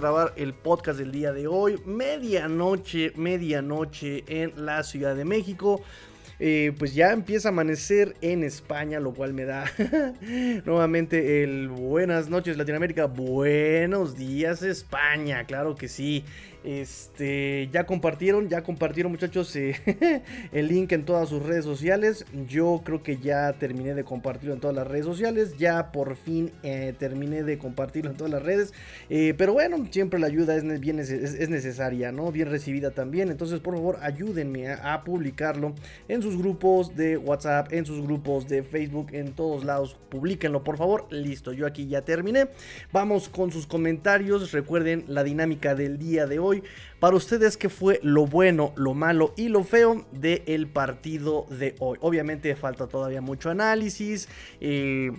grabar el podcast del día de hoy. Medianoche, medianoche en la Ciudad de México. Eh, pues ya empieza a amanecer en España, lo cual me da nuevamente el buenas noches Latinoamérica, buenos días España, claro que sí. Este, ya compartieron, ya compartieron muchachos eh, el link en todas sus redes sociales. Yo creo que ya terminé de compartirlo en todas las redes sociales. Ya por fin eh, terminé de compartirlo en todas las redes. Eh, pero bueno, siempre la ayuda es, bien, es, necesaria, ¿no? Bien recibida también. Entonces, por favor, ayúdenme a, publicarlo en sus grupos de WhatsApp, en sus grupos de Facebook, en todos lados. Publíquenlo, por favor. Listo, yo aquí ya terminé. Vamos con sus comentarios. Recuerden la dinámica del día de hoy para ustedes, ¿qué fue lo bueno, lo malo y lo feo del partido de hoy? Obviamente falta todavía mucho análisis. Eh,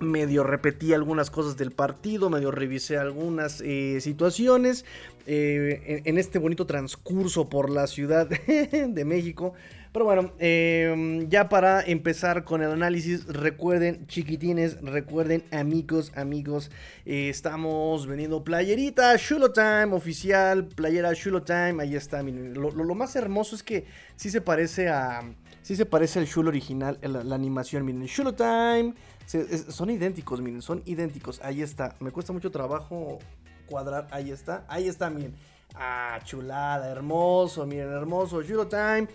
medio repetí algunas cosas del partido, medio revisé algunas eh, situaciones eh, en, este bonito transcurso por la Ciudad de México. Pero bueno, em, ya para empezar con el análisis, recuerden, chiquitines, recuerden, amigos, amigos, eh, estamos vendiendo playerita, Shulo Time oficial, playera Shulo Time, ahí está, miren, lo, más hermoso es que sí se parece a, sí se parece al Shulo original, la, animación, miren, Shulo Time, son idénticos, miren, son idénticos, ahí está, me cuesta mucho trabajo cuadrar, ahí está, ahí está, miren. Ah, chulada, hermoso, miren, hermoso. Shulo Time.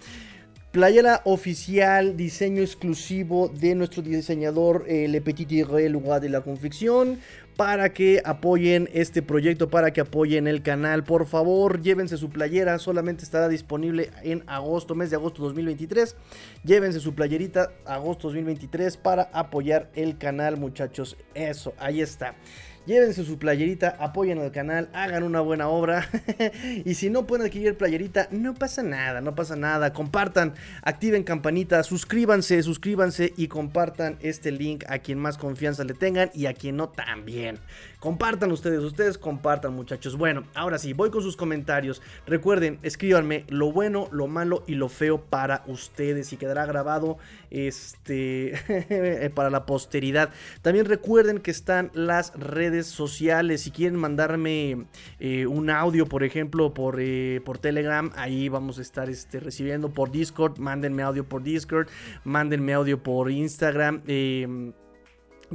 Playera oficial, diseño exclusivo de nuestro diseñador eh, Le Petit lugar de la confección. Para que apoyen este proyecto, para que apoyen el canal. Por favor, llévense su playera. Solamente estará disponible en agosto, mes de agosto 2023. Llévense su playerita agosto 2023 para apoyar el canal, muchachos. Eso, ahí está llévense su playerita, apoyen al canal, hagan una buena obra. y si no pueden adquirir playerita, no pasa nada, no pasa nada. Compartan, activen campanita, suscríbanse, suscríbanse y compartan este link a quien más confianza le tengan y a quien no también. Compartan ustedes, ustedes compartan muchachos. Bueno, ahora sí, voy con sus comentarios. Recuerden, escríbanme lo bueno, lo malo y lo feo para ustedes y quedará grabado este para la posteridad. También recuerden que están las redes sociales. Si quieren mandarme eh, un audio, por ejemplo, por, eh, por Telegram, ahí vamos a estar este, recibiendo por Discord. Mándenme audio por Discord, mándenme audio por Instagram. Eh,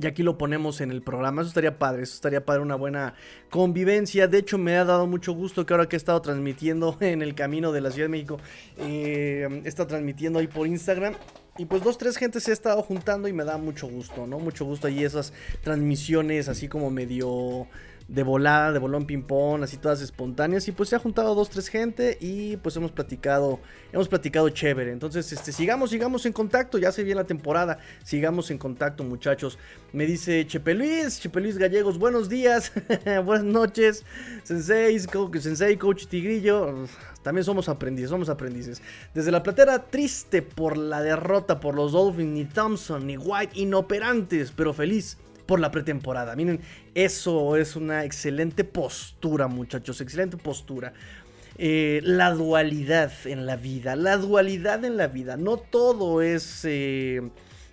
y aquí lo ponemos en el programa. Eso estaría padre. Eso estaría padre. Una buena convivencia. De hecho, me ha dado mucho gusto que ahora que he estado transmitiendo en el camino de la Ciudad de México. Eh, he estado transmitiendo ahí por Instagram. Y pues dos, tres gentes se ha estado juntando y me da mucho gusto, ¿no? Mucho gusto ahí esas transmisiones así como medio de volada, de bolón ping-pong, así todas espontáneas. Y pues se ha juntado dos, tres gente y pues hemos platicado, hemos platicado chévere. Entonces, este, sigamos, sigamos en contacto, ya se viene la temporada, sigamos en contacto muchachos. Me dice Chepe Luis, Chepe Luis Gallegos, buenos días, buenas noches, Sensei, Sensei, Coach Tigrillo. También somos aprendices, somos aprendices. Desde la platera triste por la derrota por los Dolphins, ni Thompson, ni White, inoperantes, pero feliz por la pretemporada. Miren, eso es una excelente postura, muchachos, excelente postura. Eh, la dualidad en la vida, la dualidad en la vida. No todo es... Eh,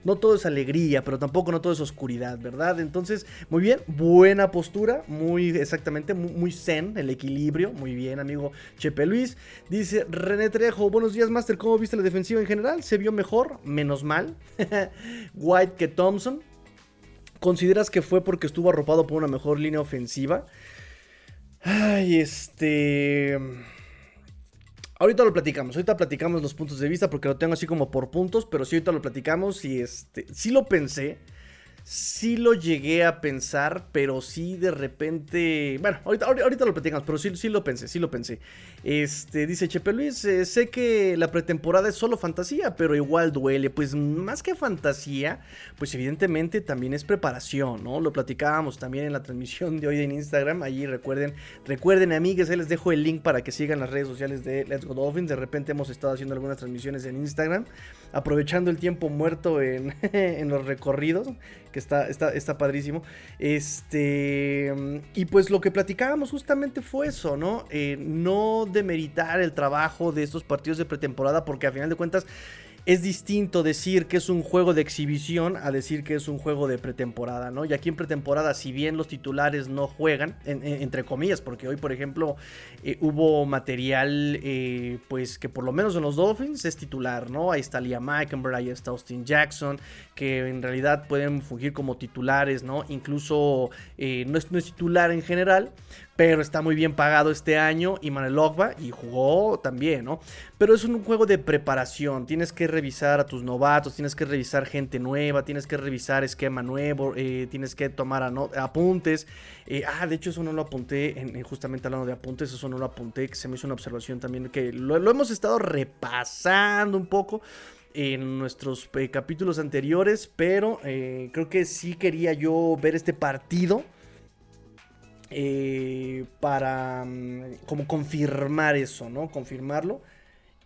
no todo es alegría, pero tampoco no todo es oscuridad, ¿verdad? Entonces, muy bien, buena postura, muy exactamente, muy, zen, el equilibrio, muy bien, amigo Chepe Luis. Dice René Trejo, buenos días, Master, ¿cómo viste la defensiva en general? ¿Se vio mejor? Menos mal. White que Thompson. ¿Consideras que fue porque estuvo arropado por una mejor línea ofensiva? Ay, este... Ahorita lo platicamos, ahorita platicamos los puntos de vista porque lo tengo así como por puntos, pero sí ahorita lo platicamos y este, sí lo pensé sí lo llegué a pensar, pero sí de repente. Bueno, ahorita, ahorita lo platicamos, pero sí, sí, lo pensé, sí lo pensé. Este, dice Chepe Luis, eh, sé que la pretemporada es solo fantasía, pero igual duele. Pues más que fantasía, pues evidentemente también es preparación, ¿no? Lo platicábamos también en la transmisión de hoy en Instagram. Allí recuerden, recuerden, amigues, ahí les dejo el link para que sigan las redes sociales de Let's Go Dolphins. De repente hemos estado haciendo algunas transmisiones en Instagram, aprovechando el tiempo muerto en, en los recorridos que está, está, está padrísimo. Este, y pues lo que platicábamos justamente fue eso, ¿no? Eh, no demeritar el trabajo de estos partidos de pretemporada, porque a final de cuentas es distinto decir que es un juego de exhibición a decir que es un juego de pretemporada, ¿no? Y aquí en pretemporada, si bien los titulares no juegan, entre comillas, porque hoy, por ejemplo, eh, hubo material, eh, pues que por lo menos en los Dolphins es titular, ¿no? Ahí está Liam Meikenberg, ahí está Austin Jackson, que en realidad pueden fungir como titulares, ¿no? Incluso eh, no, es, no es titular en general, pero está muy bien pagado este año y Manuel Ogba y jugó también, ¿no? Pero es un juego de preparación, tienes que revisar a tus novatos, tienes que revisar gente nueva, tienes que revisar esquema nuevo, eh, tienes que tomar apuntes. Eh, ah, de hecho eso no lo apunté, en, justamente hablando de apuntes, eso no lo apunté, que se me hizo una observación también, que lo, hemos estado repasando un poco en nuestros eh, capítulos anteriores, pero creo que sí quería yo ver este partido eh, para mm, como confirmar eso, ¿no? Confirmarlo.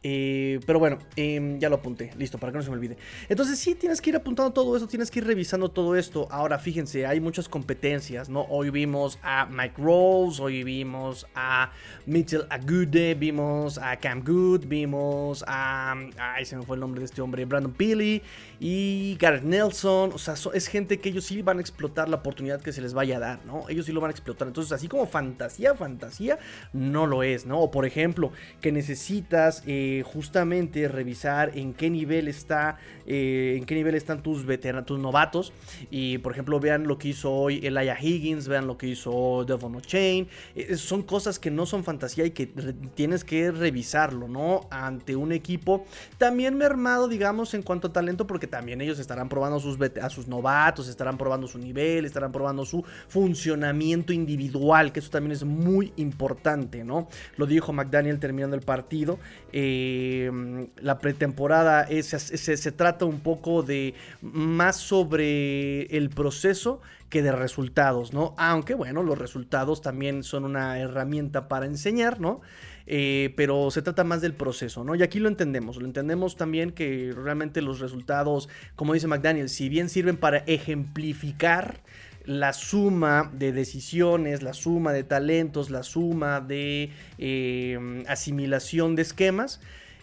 Eh, pero bueno, em, ya lo apunté, listo, para que no se me olvide. Entonces sí, tienes que ir apuntando todo esto, tienes que ir revisando todo esto. Ahora fíjense, hay muchas competencias, ¿no? Hoy vimos a Mike Rose, hoy vimos a Mitchell Agude, vimos a Cam Good, vimos a... Ay, se me fue el nombre de este hombre, Brandon Peely y Garrett Nelson. O sea, es gente que ellos sí van a explotar la oportunidad que se les vaya a dar, ¿no? Ellos sí lo van a explotar. Entonces, así como fantasía, fantasía, no lo es, ¿no? O por ejemplo, que necesitas... Eh, justamente revisar en qué nivel está, eh, en qué nivel están tus veteranos, tus novatos. Y por ejemplo, vean lo que hizo hoy Elijah Higgins, vean lo que hizo Devon O'Chain. Eh, son cosas que no son fantasía y que tienes que revisarlo, ¿no? Ante un equipo también mermado, digamos, en cuanto a talento, porque también ellos estarán probando sus a sus novatos, estarán probando su nivel, estarán probando su funcionamiento individual, que eso también es muy importante, ¿no? Lo dijo McDaniel terminando el partido. Eh, Em, la pretemporada se, trata un poco de más sobre el proceso que de resultados, ¿no? Aunque bueno, los resultados también son una herramienta para enseñar, ¿no? Eh, pero se trata más del proceso, ¿no? Y aquí lo entendemos, lo entendemos también que realmente los resultados, como dice McDaniel, si bien sirven para ejemplificar la suma de decisiones, la suma de talentos, la suma de eh, asimilación de esquemas,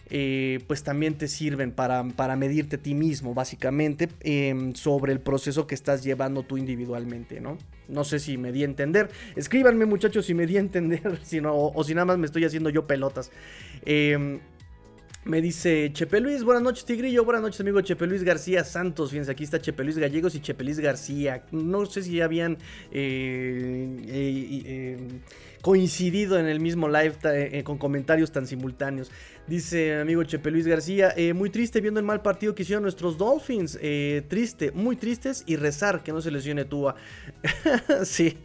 eh, pues también te sirven para, para, medirte a ti mismo, básicamente, em, sobre el proceso que estás llevando tú individualmente, ¿no? No sé si me di a entender. Escríbanme, muchachos, si me di a entender, si o, si nada más me estoy haciendo yo pelotas. Eh, me dice Chepe Luis, buenas noches Tigrillo, buenas noches amigo Chepe Luis García Santos, fíjense aquí está Chepe Luis Gallegos y Chepe Luis García, no sé si ya habían eh, eh, eh, coincidido en el mismo live con comentarios tan simultáneos. Dice amigo Chepe Luis García, muy triste viendo el mal partido que hicieron nuestros Dolphins, triste, muy tristes y rezar que no se lesione Tua. sí,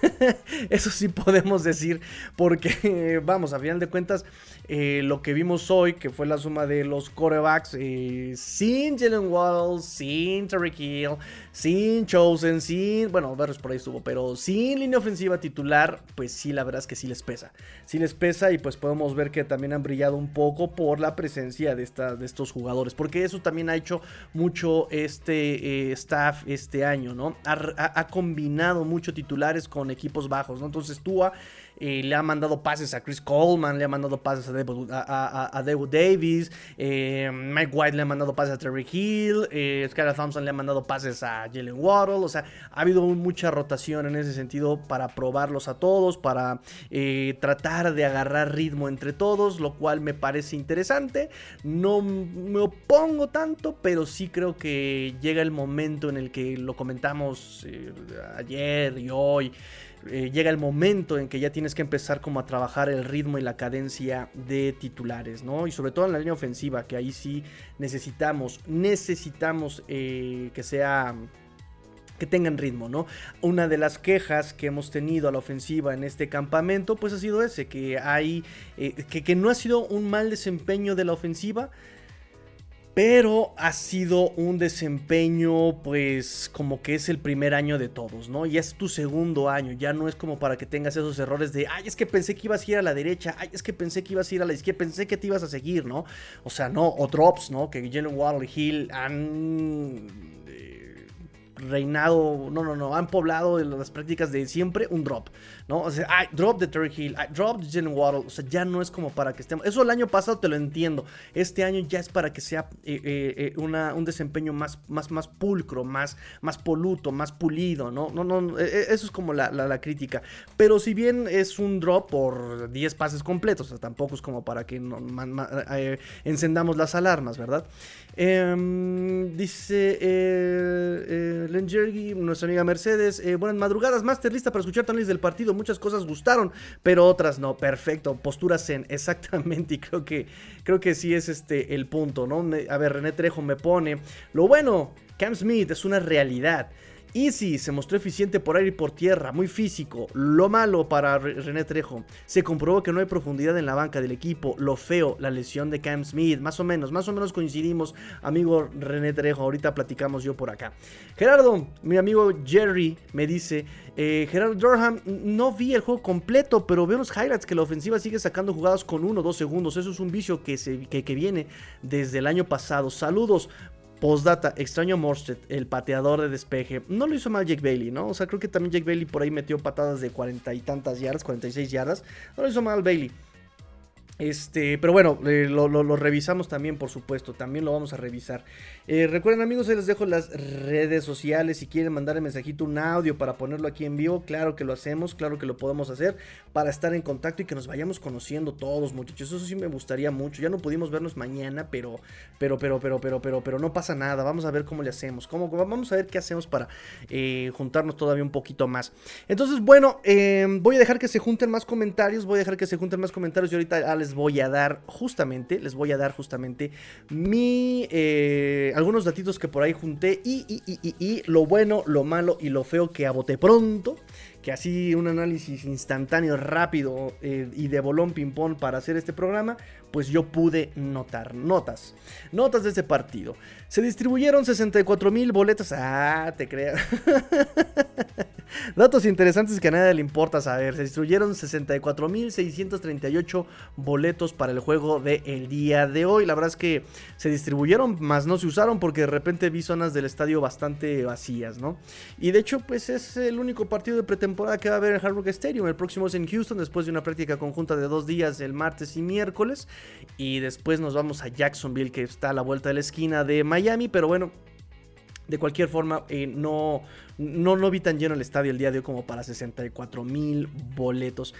eso sí podemos decir, porque vamos, a final de cuentas eh, lo que vimos hoy, que fue la suma de los corebacks, eh, sin Jalen Waddle, sin Terry Hill, sin Chosen, sin, bueno, Barros por ahí estuvo, pero sin línea ofensiva titular, pues sí, la verdad es que sí les pesa. Sí les pesa y pues podemos ver que también han brillado un poco por la presencia de, de estos jugadores, porque eso también ha hecho mucho este eh, staff este año, ¿no? Ha, ha, combinado mucho titulares con equipos bajos, ¿no? Entonces Tua eh, le ha mandado pases a Chris Coleman, le ha mandado pases a David, a, Davis, eh, Mike White le ha mandado pases a Terry Hill, eh, Skylar Thompson le ha mandado pases a Jalen Waddle, o sea, ha habido mucha rotación en ese sentido para probarlos a todos, para tratar de agarrar ritmo entre todos, lo cual me parece interesante. No me opongo tanto, pero sí creo que llega el momento en el que lo comentamos ayer y hoy. Eh, llega el momento en que ya tienes que empezar como a trabajar el ritmo y la cadencia de titulares, ¿no? Y sobre todo en la línea ofensiva, que ahí sí necesitamos, necesitamos eh, que sea que tengan ritmo, ¿no? Una de las quejas que hemos tenido a la ofensiva en este campamento, pues ha sido ese, que hay, eh, que, que no ha sido un mal desempeño de la ofensiva, pero ha sido un desempeño, pues, como que es el primer año de todos, ¿no? Y es tu segundo año, ya no es como para que tengas esos errores de, ay, es que pensé que ibas a ir a la derecha, ay, es que pensé que ibas a ir a la izquierda, pensé que te ibas a seguir, ¿no? O sea, no, o drops, ¿no? Que Jalen Waddle Hill han reinado, no, no, no, han poblado las prácticas de siempre un drop, ¿no? O sea, ay, drop de Terry Hill, drop de Jalen Waddle, o sea, ya no es como para que estemos, eso el año pasado te lo entiendo, este año ya es para que sea eh, eh, eh, una, un desempeño más, más, más pulcro, más, más poluto, más pulido, ¿no? No, no, eso es como la, la, crítica, pero si bien es un drop por 10 pases completos, tampoco es como para que encendamos las alarmas, ¿verdad? Em, dice eh nuestra amiga Mercedes. Eh, buenas madrugadas, Master, lista para escuchar análisis del partido. Muchas cosas gustaron, pero otras no. Perfecto, postura zen, exactamente. Y creo que, creo que sí es este el punto, ¿no? a ver, René Trejo me pone. Lo bueno, Cam Smith es una realidad. Easy se mostró eficiente por aire y por tierra, muy físico. Lo malo para René Trejo, se comprobó que no hay profundidad en la banca del equipo. Lo feo, la lesión de Cam Smith, más o menos, más o menos coincidimos, amigo René Trejo. Ahorita platicamos yo por acá. Gerardo, mi amigo Jerry, me dice: eh, Gerardo Durham, no vi el juego completo, pero veo los highlights que la ofensiva sigue sacando jugadas con 1 o 2 segundos. Eso es un vicio que, se, que, que viene desde el año pasado. Saludos. Postdata, extraño Morstead, el pateador de despeje. No lo hizo mal Jake Bailey, ¿no? O sea, creo que también Jake Bailey por ahí metió patadas de cuarenta y tantas yardas, 46 yardas. No lo hizo mal Bailey. Este, pero bueno, eh, lo, revisamos también, por supuesto, también lo vamos a revisar. Eh, recuerden amigos, ahí les dejo las redes sociales, si quieren mandar el mensajito, un audio para ponerlo aquí en vivo, claro que lo hacemos, claro que lo podemos hacer, para estar en contacto y que nos vayamos conociendo todos muchachos, eso sí me gustaría mucho, ya no pudimos vernos mañana, pero, pero, pero, pero, pero, pero, pero no pasa nada, vamos a ver cómo le hacemos, cómo, vamos a ver qué hacemos para eh, juntarnos todavía un poquito más. Entonces, bueno, voy a dejar que se junten más comentarios, voy a dejar que se junten más comentarios y ahorita les voy a dar justamente, les voy a dar justamente mi, eh, algunos datitos que por ahí junté y, lo bueno, lo malo y lo feo que aboté pronto que así un análisis instantáneo, rápido eh, y de bolón ping-pong para hacer este programa, pues yo pude notar notas. Notas de ese partido. Se distribuyeron 64 mil boletas. Ah, te creo. Datos interesantes que a nadie le importa saber. Se distribuyeron 64 mil 638 boletos para el juego del día de hoy. La verdad es que se distribuyeron, más no se usaron porque de repente vi zonas del estadio bastante vacías, ¿no? Y de hecho, pues es el único partido de pretemporada temporada que va a haber en Hard Rock Stadium. El próximo es en Houston, después de una práctica conjunta de dos días, el martes y miércoles. Y después nos vamos a Jacksonville, que está a la vuelta de la esquina de Miami. Pero bueno, de cualquier forma, eh, no, no, no vi tan lleno el estadio el día de hoy como para 64 mil boletos.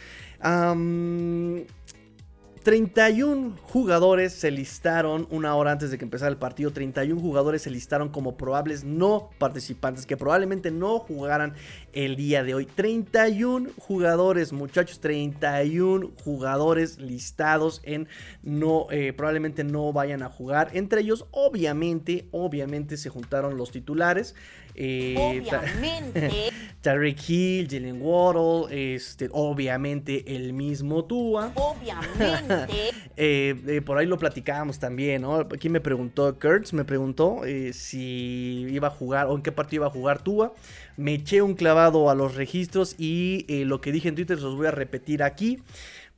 31 jugadores se listaron una hora antes de que empezara el partido. 31 jugadores se listaron como probables no participantes que probablemente no jugaran el día de hoy. 31 jugadores, muchachos, 31 jugadores listados en no, eh, probablemente no vayan a jugar. Entre ellos, obviamente, obviamente se juntaron los titulares. Eh, obviamente. Tarek Hill, Jalen Waddle, este, obviamente el mismo Tua. Obviamente. Eh, por ahí lo platicábamos también, ¿no? Aquí me preguntó, Kurtz me preguntó si iba a jugar o en qué partido iba a jugar Tua. Me eché un clavado a los registros y lo que dije en Twitter los voy a repetir aquí.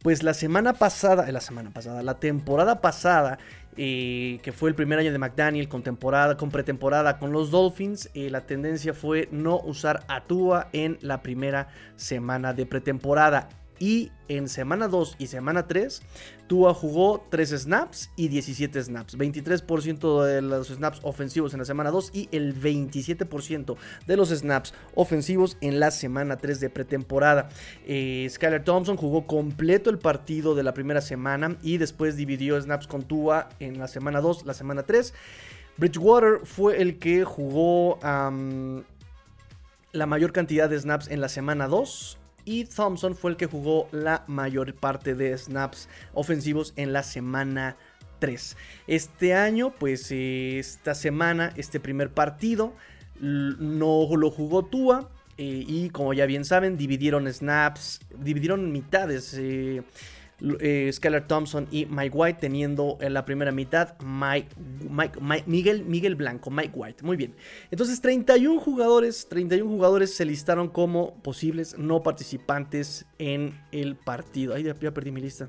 Pues la semana pasada, la semana pasada, la temporada pasada, que fue el primer año de McDaniel con temporada, con pretemporada con los Dolphins, la tendencia fue no usar a Tua en la primera semana de pretemporada. Y en semana 2 y semana 3, Tua jugó 3 snaps y 17 snaps. 23% de los snaps ofensivos en la semana 2 y el 27% de los snaps ofensivos en la semana 3 de pretemporada. Eh, Skyler Thompson jugó completo el partido de la primera semana y después dividió snaps con Tua en la semana 2, la semana 3. Bridgewater fue el que jugó la mayor cantidad de snaps en la semana 2 y Thompson fue el que jugó la mayor parte de snaps ofensivos en la semana 3. Este año, pues esta semana, este primer partido, no lo jugó Tua. Eh, y como ya bien saben, dividieron snaps, dividieron mitades. Eh, eh, Skylar Thompson y Mike White, teniendo en la primera mitad Mike, Miguel, Miguel Blanco, Mike White. Muy bien. Entonces, 31 jugadores, 31 jugadores se listaron como posibles no participantes en el partido. Ay, ya, perdí mi lista.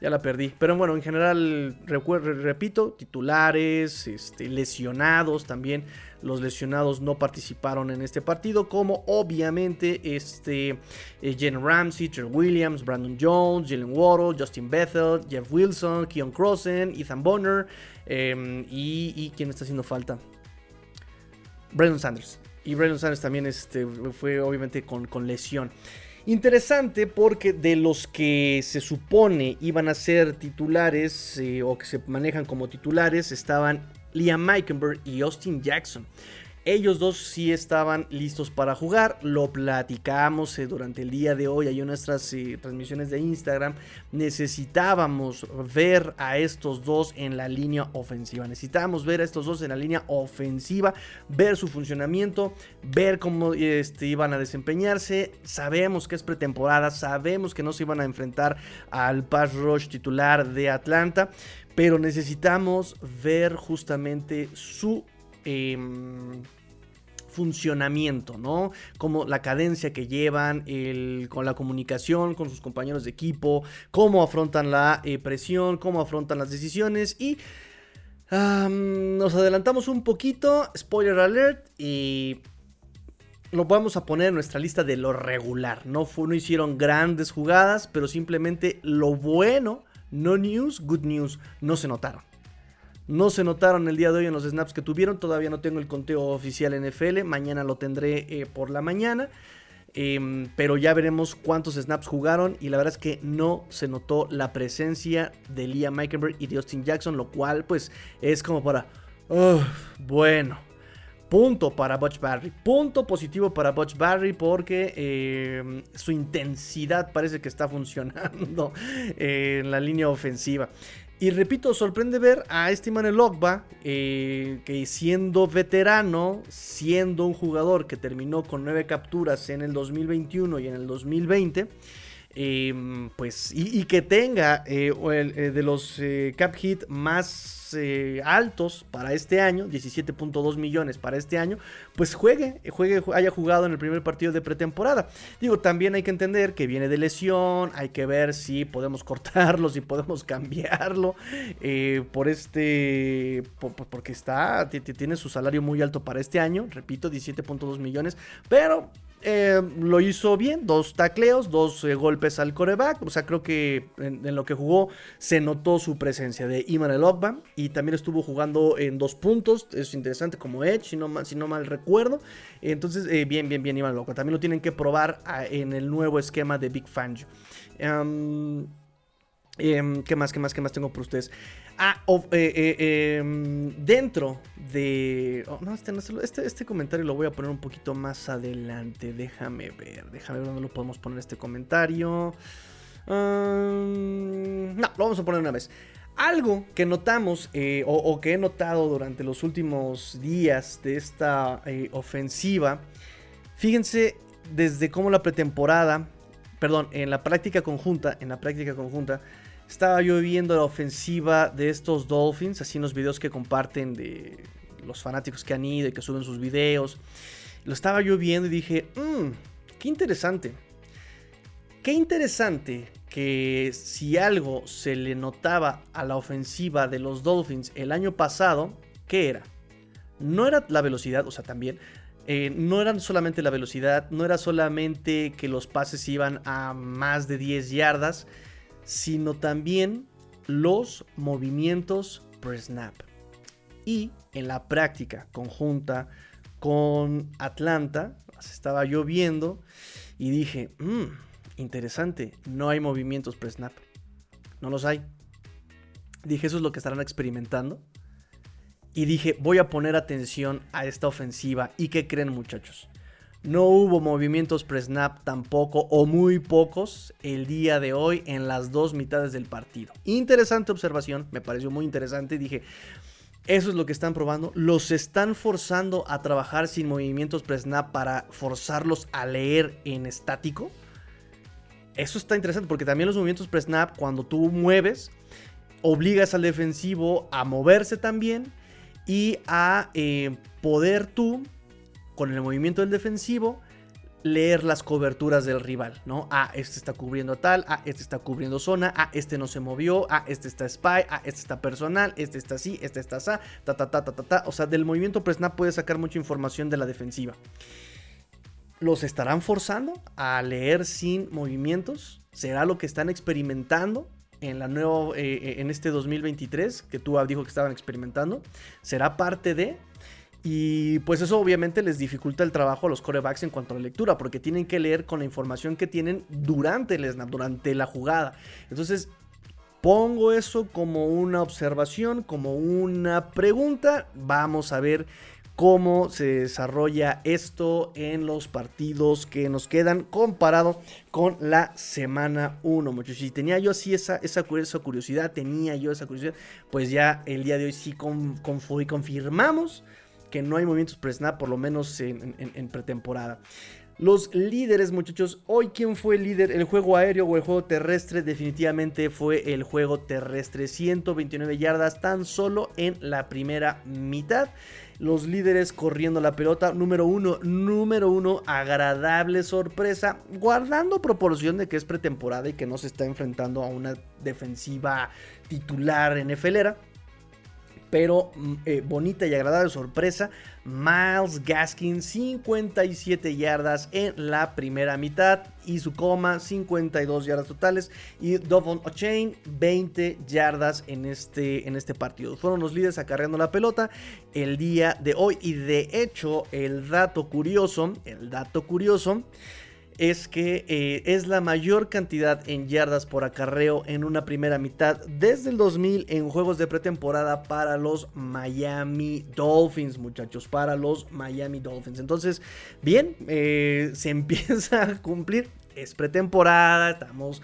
Ya la perdí. Pero bueno, en general, repito, titulares, este, lesionados también. Los lesionados no participaron en este partido, como obviamente este, eh, Ramsey, Trent Williams, Brandon Jones, Jalen Waddle, Justin Bethel, Jeff Wilson, Keon Crossen, Ethan Bonner em, y, y quién está haciendo falta. Brandon Sanders. Y Brandon Sanders también este, fue obviamente con, con lesión. Interesante porque de los que se supone iban a ser titulares eh, o que se manejan como titulares estaban Liam Meikenberg y Austin Jackson. Ellos dos sí estaban listos para jugar. Lo platicamos eh, durante el día de hoy. Hay nuestras eh, transmisiones de Instagram. Necesitábamos ver a estos dos en la línea ofensiva. Necesitábamos ver a estos dos en la línea ofensiva. Ver su funcionamiento. Ver cómo este, iban a desempeñarse. Sabemos que es pretemporada. Sabemos que no se iban a enfrentar al pass rush titular de Atlanta. Pero necesitamos ver justamente su... Em, funcionamiento, ¿no? Como la cadencia que llevan, con la comunicación con sus compañeros de equipo, cómo afrontan la eh, presión, cómo afrontan las decisiones y nos adelantamos un poquito, spoiler alert, y lo vamos a poner en nuestra lista de lo regular. No, no hicieron grandes jugadas, pero simplemente lo bueno, no news, good news, no se notaron. No se notaron el día de hoy en los snaps que tuvieron. Todavía no tengo el conteo oficial NFL. Mañana lo tendré eh, por la mañana. Em, pero ya veremos cuántos snaps jugaron. Y la verdad es que no se notó la presencia de Liam Meikenberg y de Austin Jackson. Lo cual, pues, es como para. bueno. Punto para Butch Barry. Punto positivo para Butch Barry porque em, su intensidad parece que está funcionando en la línea ofensiva. Y repito, sorprende ver a este Manuel Ogba, eh, que siendo veterano, siendo un jugador que terminó con nueve capturas en el 2021 y en el 2020, em, pues, y, que tenga eh, eh, de los cap hit más eh, altos para este año, 17.2 millones para este año, pues juegue, juegue, haya jugado en el primer partido de pretemporada. Digo, también hay que entender que viene de lesión, hay que ver si podemos cortarlo, si podemos cambiarlo, eh, por este, porque está, tiene su salario muy alto para este año, repito, 17.2 millones, pero eh, lo hizo bien, dos tacleos, dos eh, golpes al coreback. O sea, creo que en, lo que jugó se notó su presencia de Iman El y también estuvo jugando en dos puntos. Es interesante como Edge, si no, si no mal recuerdo. Entonces, eh, bien, bien, bien, Iman El También lo tienen que probar en el nuevo esquema de Big Fangio. Em, em, ¿Qué más, qué más, qué más tengo por ustedes? Ah, eh, eh, em, dentro de... Oh, no, este, este, este, comentario lo voy a poner un poquito más adelante. Déjame ver, déjame ver dónde lo podemos poner este comentario. no, lo vamos a poner una vez. Algo que notamos eh, o, que he notado durante los últimos días de esta ofensiva, fíjense desde cómo la pretemporada, perdón, en la práctica conjunta, en la práctica conjunta, estaba yo viendo la ofensiva de estos Dolphins, así en los videos que comparten de los fanáticos que han ido y que suben sus videos. Lo estaba yo viendo y dije, mmm, qué interesante. Qué interesante que si algo se le notaba a la ofensiva de los Dolphins el año pasado, ¿qué era? No era la velocidad, o sea, también, eh, no eran solamente la velocidad, no era solamente que los pases iban a más de 10 yardas, sino también los movimientos pre-snap. Y en la práctica conjunta con Atlanta, estaba yo viendo y dije, mmm, interesante, no hay movimientos pre-snap. No los hay. Dije, eso es lo que estarán experimentando. Y dije, voy a poner atención a esta ofensiva. ¿Y qué creen muchachos? No hubo movimientos pre-snap tampoco, o muy pocos, el día de hoy en las dos mitades del partido. Interesante observación, me pareció muy interesante. Dije, eso es lo que están probando. Los están forzando a trabajar sin movimientos pre-snap para forzarlos a leer en estático. Eso está interesante porque también los movimientos pre-snap, cuando tú mueves, obligas al defensivo a moverse también y a eh, poder tú con el movimiento del defensivo, leer las coberturas del rival, ¿no? Ah, este está cubriendo tal, ah, este está cubriendo zona, ah, este no se movió, ah, este está spy, ah, este está personal, este está así, este está así, ta, ta, ta, ta, ta, ta. O sea, del movimiento pre-snap puedes sacar mucha información de la defensiva. ¿Los estarán forzando a leer sin movimientos? ¿Será lo que están experimentando en la nueva, eh, eh, en este 2023 que tú dijo que estaban experimentando? ¿Será parte de? Y pues eso obviamente les dificulta el trabajo a los corebacks en cuanto a la lectura, porque tienen que leer con la información que tienen durante el snap, durante la jugada. Entonces, pongo eso como una observación, como una pregunta. Vamos a ver cómo se desarrolla esto en los partidos que nos quedan comparado con la semana 1, muchachos. Si tenía yo así esa, esa, curiosidad, tenía yo esa curiosidad, pues ya el día de hoy sí confirmamos que no hay movimientos pre-snap, por lo menos en, pretemporada. Los líderes, muchachos. Hoy, ¿quién fue el líder? ¿El juego aéreo o el juego terrestre? Definitivamente fue el juego terrestre. 129 yardas tan solo en la primera mitad. Los líderes corriendo la pelota. Número uno, número uno, agradable sorpresa. Guardando proporción de que es pretemporada y que no se está enfrentando a una defensiva titular NFLera pero mm, eh, bonita y agradable sorpresa. Miles Gaskin, 57 yardas en la primera mitad. Y su coma, 52 yardas totales. Y Dovon O'Chain, 20 yardas en este, en este partido. Fueron los líderes acarreando la pelota el día de hoy. Y de hecho, el dato curioso, el dato curioso es que eh, es la mayor cantidad en yardas por acarreo en una primera mitad desde el 2000 en juegos de pretemporada para los Miami Dolphins, muchachos, para los Miami Dolphins. Entonces, bien, eh, se empieza a cumplir, es pretemporada, estamos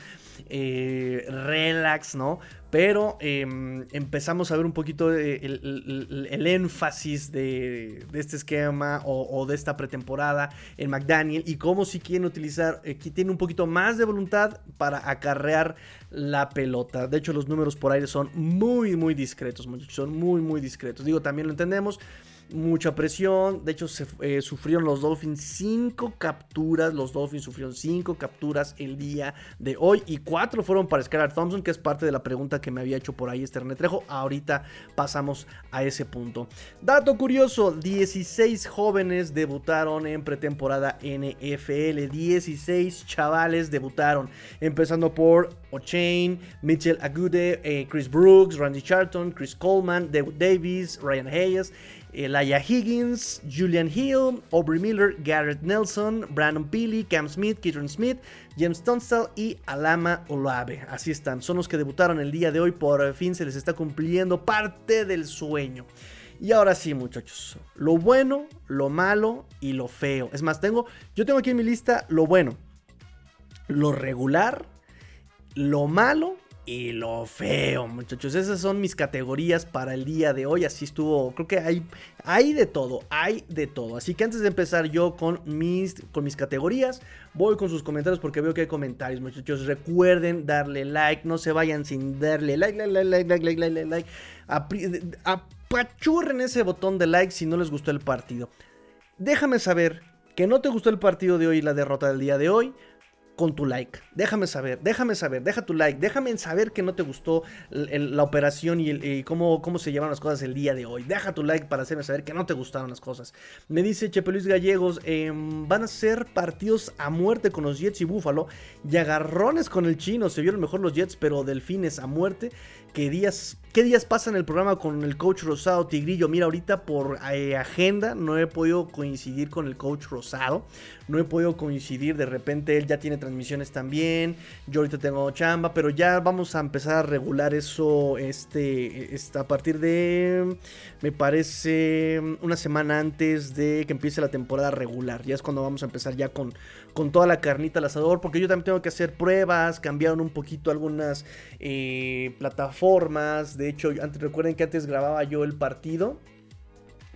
eh, relax, ¿no? Pero em, empezamos a ver un poquito el, énfasis de, este esquema o, de esta pretemporada en McDaniel y cómo si quieren utilizar, eh, tiene un poquito más de voluntad para acarrear la pelota. De hecho, los números por aire son muy, muy discretos, muchachos. Son muy, muy discretos. Digo, también lo entendemos mucha presión. De hecho, se, eh, sufrieron los Dolphins cinco capturas. Los Dolphins sufrieron cinco capturas el día de hoy. Y cuatro fueron para Skylar Thompson, que es parte de la pregunta que me había hecho por ahí este Renetrejo. Ahorita pasamos a ese punto. Dato curioso: 16 jóvenes debutaron en pretemporada NFL. 16 chavales debutaron. Empezando por O'Chain, Mitchell Agude, eh, Chris Brooks, Randy Charlton, Chris Coleman, David Davis, Ryan Hayes. Elijah Higgins, Julian Hill, Aubrey Miller, Garrett Nelson, Brandon Peely, Cam Smith, Kieran Smith, James Tunstall y Alama Olave. Así están, son los que debutaron el día de hoy. Por fin se les está cumpliendo parte del sueño. Y ahora sí, muchachos, lo bueno, lo malo y lo feo. Es más, tengo, yo tengo aquí en mi lista lo bueno, lo regular, lo malo y lo feo, muchachos. Esas son mis categorías para el día de hoy. Así estuvo. Creo que hay, hay de todo. Hay de todo. Así que antes de empezar yo con mis, con mis categorías, voy con sus comentarios porque veo que hay comentarios, muchachos. Recuerden darle like. No se vayan sin darle like, like, like, like, like, like, like, like. Apachurren ese botón de like si no les gustó el partido. Déjame saber que no te gustó el partido de hoy y la derrota del día de hoy con tu like. Déjame saber, déjame saber, deja tu like, déjame saber que no te gustó la operación y, cómo, cómo, se llevan las cosas el día de hoy. Deja tu like para hacerme saber que no te gustaron las cosas. Me dice Chepe Luis Gallegos, em, van a ser partidos a muerte con los Jets y Búfalo y agarrones con el chino. Se vieron mejor los Jets, pero delfines a muerte. ¿Qué días, ¿Qué días pasan el programa con el coach Rosado Tigrillo? Mira, ahorita por eh, agenda no he podido coincidir con el coach Rosado. No he podido coincidir. De repente él ya tiene transmisiones también. Yo ahorita tengo chamba. Pero ya vamos a empezar a regular eso este, este, a partir de, me parece, una semana antes de que empiece la temporada regular. Ya es cuando vamos a empezar ya con, con toda la carnita al asador. Porque yo también tengo que hacer pruebas. Cambiaron un poquito algunas eh, plataformas. De hecho, antes, recuerden que antes grababa yo el partido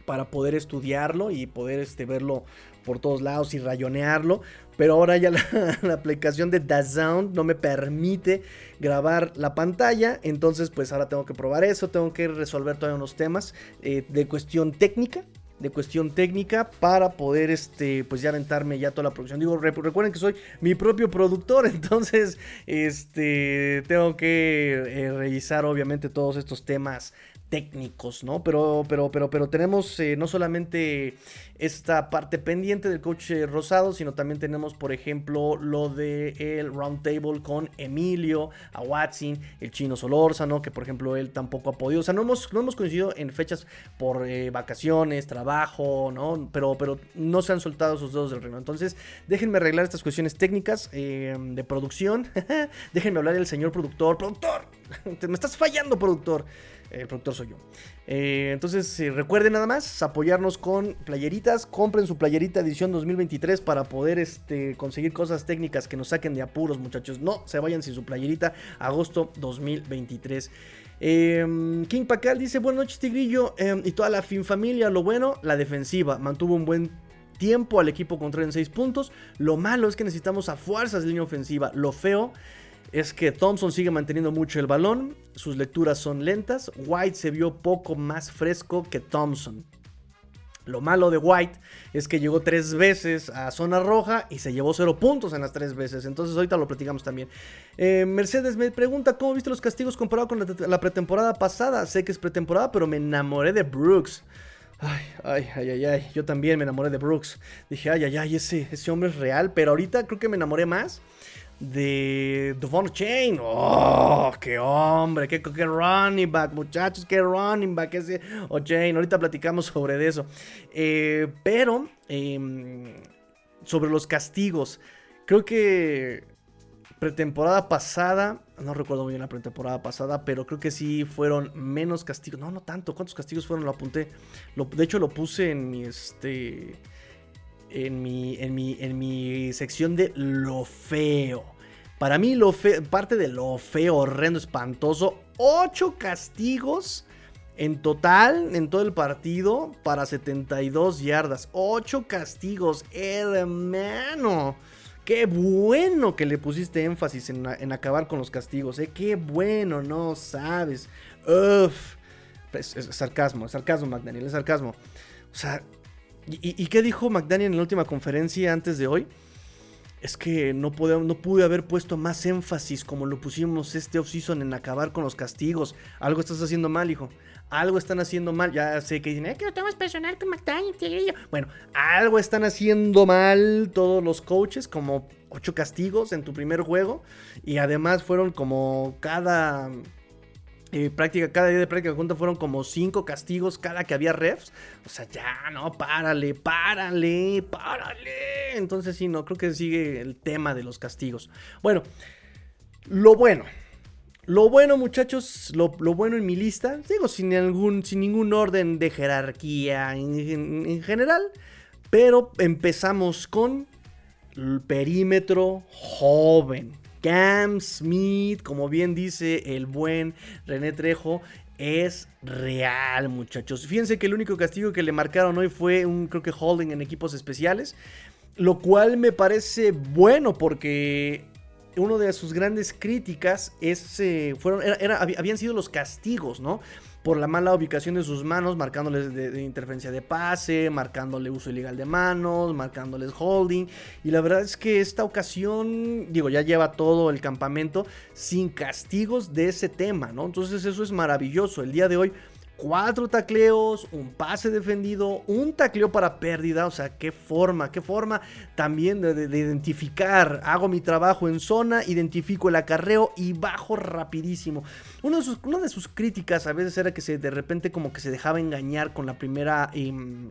para poder estudiarlo y poder este, verlo por todos lados y rayonearlo. Pero ahora ya la, aplicación de DAZN no me permite grabar la pantalla. Entonces pues ahora tengo que probar eso. Tengo que resolver todavía unos temas eh, de cuestión técnica de cuestión técnica para poder este pues ya aventarme ya toda la producción. Digo, recuerden que soy mi propio productor, entonces este tengo que eh, revisar obviamente todos estos temas técnicos, ¿no? Pero, pero, pero, pero tenemos eh, no solamente esta parte pendiente del coche rosado, sino también tenemos, por ejemplo, lo de el round con Emilio, a Watson, el chino Solórzano, que por ejemplo él tampoco ha podido. O sea, no hemos, no hemos coincidido en fechas por eh, vacaciones, trabajo, ¿no? Pero, pero no se han soltado sus dedos del reino. Entonces, déjenme arreglar estas cuestiones técnicas eh, de producción. déjenme hablar del señor productor. ¡Productor! Me estás fallando, productor. El productor soy yo. Eh, entonces, recuerden nada más apoyarnos con playeritas. Compren su playerita edición 2023 para poder este, conseguir cosas técnicas que nos saquen de apuros, muchachos. No se vayan sin su playerita. Agosto 2023. Em, King Pacal dice: Buenas noches, Tigrillo. Em, y toda la fin familia. Lo bueno, la defensiva. Mantuvo un buen tiempo al equipo contra en 6 puntos. Lo malo es que necesitamos a fuerzas de línea ofensiva. Lo feo es que Thompson sigue manteniendo mucho el balón, sus lecturas son lentas, White se vio poco más fresco que Thompson. Lo malo de White es que llegó tres veces a zona roja y se llevó cero puntos en las tres veces. Entonces ahorita lo platicamos también. Eh, Mercedes me pregunta, ¿cómo viste los castigos comparado con la, pretemporada pasada? Sé que es pretemporada, pero me enamoré de Brooks. Ay, ay, ay, ay, ay. Yo también me enamoré de Brooks. Dije, ay, ay, ay, ese, ese hombre es real. Pero ahorita creo que me enamoré más de Devon Chain. ¡Oh! ¡Qué hombre! ¡Qué, qué running back, muchachos! ¡Qué running back ese Chain! Ahorita platicamos sobre eso. Eh, pero, em, sobre los castigos. Creo que pretemporada pasada, no recuerdo muy bien la pretemporada pasada, pero creo que sí fueron menos castigos. No, no tanto. ¿Cuántos castigos fueron? Lo apunté. de hecho, lo puse en mi este en mi, en mi, en mi sección de lo feo. Para mí, lo parte de lo feo, horrendo, espantoso, 8 castigos en total, en todo el partido, para 72 yardas. 8 castigos, hermano. Qué bueno que le pusiste énfasis en, acabar con los castigos, ¿eh? Qué bueno, no sabes. Uf. Es, sarcasmo, es sarcasmo, McDaniel, es sarcasmo. O sea, ¿Y, qué dijo McDaniel en la última conferencia antes de hoy? Es que no pude, haber puesto más énfasis como lo pusimos este offseason en acabar con los castigos. Algo estás haciendo mal, hijo. Algo están haciendo mal. Ya sé que dicen, es que no tenemos personal con McDaniel. Bueno, algo están haciendo mal todos los coaches, como ocho castigos en tu primer juego. Y además fueron como cada práctica, cada día de práctica junta fueron como cinco castigos cada que había refs. O sea, ya, no, párale, párale, párale. Entonces sí, no, creo que sigue el tema de los castigos. Bueno, lo bueno. Lo bueno, muchachos, lo, bueno en mi lista, digo, sin, algún, sin ningún orden de jerarquía en general, pero empezamos con el perímetro joven. Cam Smith, como bien dice el buen René Trejo, es real, muchachos. Fíjense que el único castigo que le marcaron hoy fue un, creo que holding en equipos especiales, lo cual me parece bueno porque una de sus grandes críticas es, eh, fueron, habían sido los castigos, ¿no? Por la mala ubicación de sus manos, marcándoles de, interferencia de pase, marcándole uso ilegal de manos, marcándoles holding. Y la verdad es que esta ocasión, digo, ya lleva todo el campamento sin castigos de ese tema, ¿no? Entonces eso es maravilloso. El día de hoy cuatro tacleos, un pase defendido, un tacleo para pérdida, o sea, qué forma, qué forma también de, identificar, hago mi trabajo en zona, identifico el acarreo y bajo rapidísimo. Una de sus, una de sus críticas a veces era que se, de repente como que se dejaba engañar con la primera... Em,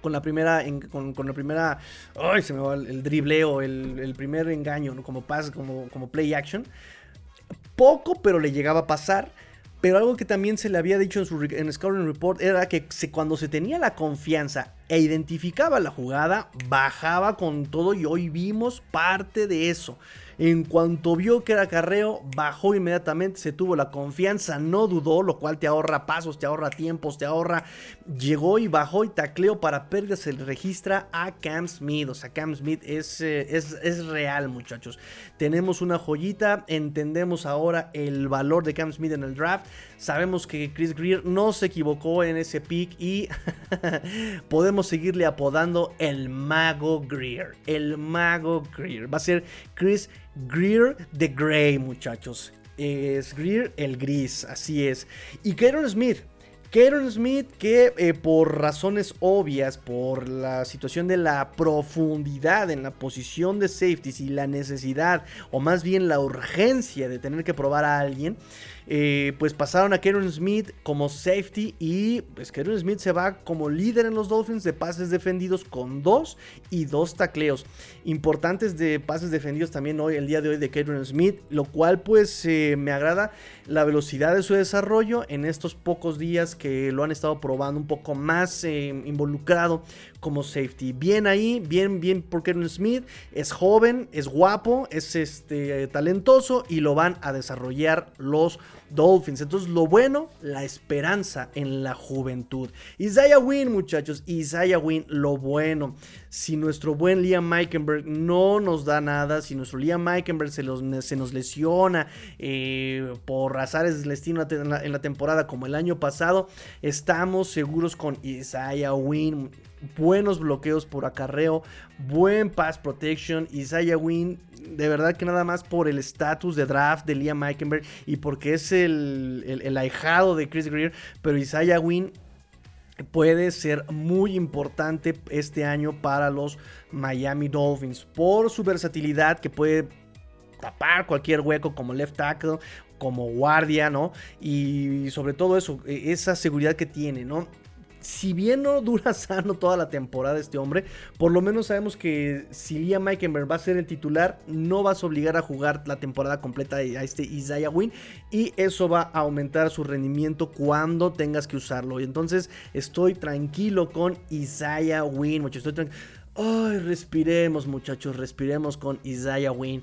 con la primera, con, la primera, ay, se me va el, dribleo, el, primer engaño, como como, como play action. Poco, pero le llegaba a pasar. Pero algo que también se le había dicho en su en Scouting Report era que cuando se tenía la confianza e identificaba la jugada, bajaba con todo y hoy vimos parte de eso. En cuanto vio que era carreo, bajó inmediatamente, se tuvo la confianza, no dudó, lo cual te ahorra pasos, te ahorra tiempos, te ahorra. Llegó y bajó y tacleó para pérdidas, se registra a Cam Smith. O sea, Cam Smith es, eh, es, es real, muchachos. Tenemos una joyita, entendemos ahora el valor de Cam Smith en el draft. Sabemos que Chris Greer no se equivocó en ese pick y podemos seguirle apodando el mago Greer. El mago Greer. Va a ser Chris Greer de Grey, muchachos. Es Greer el gris, así es. Y Karen Smith. Karen Smith que eh, por razones obvias, por la situación de la profundidad en la posición de safeties y la necesidad, o más bien la urgencia de tener que probar a alguien, eh, pues pasaron a Karen Smith como safety y pues Karen Smith se va como líder en los Dolphins de pases defendidos con dos y dos tacleos. Importantes de pases defendidos también hoy el día de hoy de Karen Smith lo cual pues eh, me agrada la velocidad de su desarrollo en estos pocos días que lo han estado probando un poco más eh, involucrado como safety. Bien ahí, bien, bien por Kevin Smith. Es joven, es guapo, es este, talentoso y lo van a desarrollar los Dolphins. Entonces, lo bueno, la esperanza en la juventud. Isaiah Wynn, muchachos, Isaiah Wynn, lo bueno. Si nuestro buen Liam Meikenberg no nos da nada, si nuestro Liam Meikenberg se, se nos lesiona eh, por azares del destino en la, en la temporada como el año pasado, estamos seguros con Isaiah Wynn buenos bloqueos por acarreo, buen pass protection. Isaiah Wynn, de verdad que nada más por el estatus de draft de Liam Meikenberg y porque es el, el, ahijado de Chris Greer, pero Isaiah Wynn puede ser muy importante este año para los Miami Dolphins por su versatilidad que puede tapar cualquier hueco como left tackle, como guardia, ¿no? Y sobre todo eso, e, esa seguridad que tiene, ¿no? Si bien no dura sano toda la temporada este hombre, por lo menos sabemos que si Liam Meikenberg va a ser el titular, no vas a obligar a jugar la temporada completa a este Isaiah Wynn y eso va a aumentar su rendimiento cuando tengas que usarlo. Y entonces estoy tranquilo con Isaiah Wynn, muchachos. Estoy Ay, respiremos, muchachos, respiremos con Isaiah Wynn.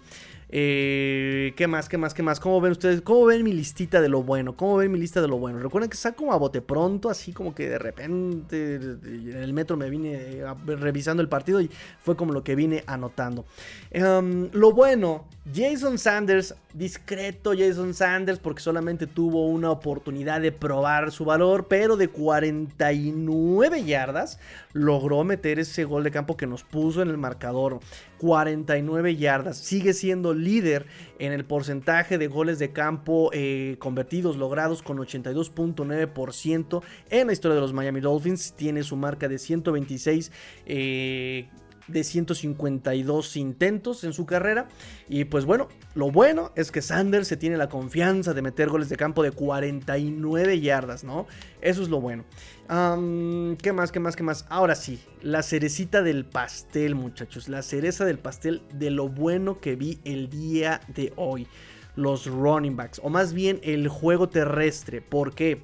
Eh, ¿Qué más? ¿Qué más? ¿Qué más? ¿Cómo ven ustedes? ¿Cómo ven mi listita de lo bueno? ¿Cómo ven mi lista de lo bueno? Recuerden que está como a bote pronto, así como que de repente en el metro me vine eh, revisando el partido y fue como lo que vine anotando. Em, lo bueno, Jason Sanders, discreto Jason Sanders, porque solamente tuvo una oportunidad de probar su valor, pero de 49 yardas logró meter ese gol de campo que nos puso en el marcador. 49 yardas. Sigue siendo líder en el porcentaje de goles de campo eh, convertidos logrados con 82.9% en la historia de los Miami Dolphins. Tiene su marca de 126 eh, de 152 intentos en su carrera. Y pues bueno, lo bueno es que Sanders se tiene la confianza de meter goles de campo de 49 yardas, ¿no? Eso es lo bueno. ¿Qué más? ¿Qué más? ¿Qué más? Ahora sí, la cerecita del pastel, muchachos. La cereza del pastel de lo bueno que vi el día de hoy. Los running backs, o más bien el juego terrestre. ¿Por qué?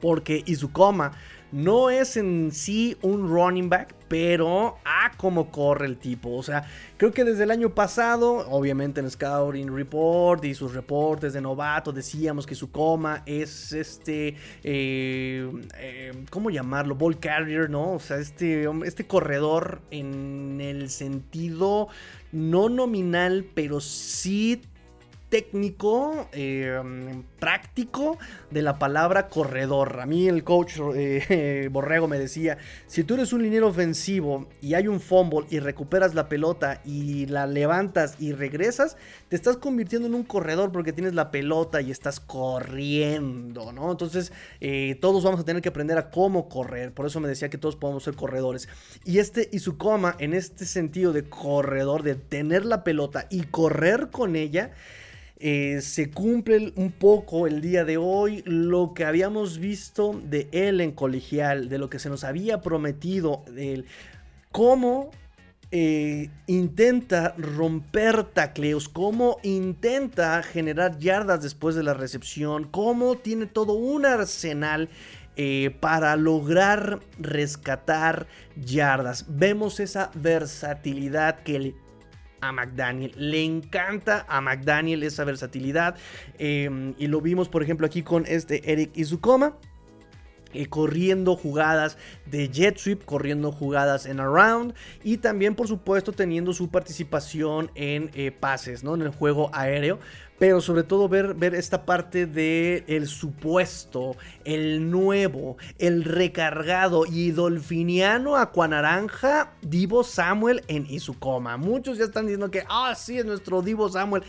Porque Izukoma no es en sí un running back, pero a cómo corre el tipo. O sea, creo que desde el año pasado, obviamente en Scouting Report y sus reportes de novato, decíamos que su coma es este, eh, eh, ¿cómo llamarlo? Ball carrier, ¿no? O sea, este, este corredor en el sentido no nominal, pero sí técnico, em, práctico de la palabra corredor. A mí el coach eh, Borrego me decía, si tú eres un liniero ofensivo y hay un fumble y recuperas la pelota y la levantas y regresas, te estás convirtiendo en un corredor porque tienes la pelota y estás corriendo, ¿no? Entonces eh, todos vamos a tener que aprender a cómo correr. Por eso me decía que todos podemos ser corredores. Y este y su coma en este sentido de corredor, de tener la pelota y correr con ella, eh, se cumple un poco el día de hoy lo que habíamos visto de él en colegial, de lo que se nos había prometido, de cómo eh, intenta romper tacleos, cómo intenta generar yardas después de la recepción, cómo tiene todo un arsenal eh, para lograr rescatar yardas. Vemos esa versatilidad que a McDaniel. Le encanta a McDaniel esa versatilidad. Em, y lo vimos, por ejemplo, aquí con este Eric Izukoma. Eh, corriendo jugadas de jet sweep, corriendo jugadas en around y también por supuesto teniendo su participación en eh, pases, ¿no? En el juego aéreo. Pero sobre todo ver, ver esta parte de el supuesto, el nuevo, el recargado y dolfiniano acuanaranja Divo Samuel en Izukoma. Muchos ya están diciendo que, ah, sí, es nuestro Divo Samuel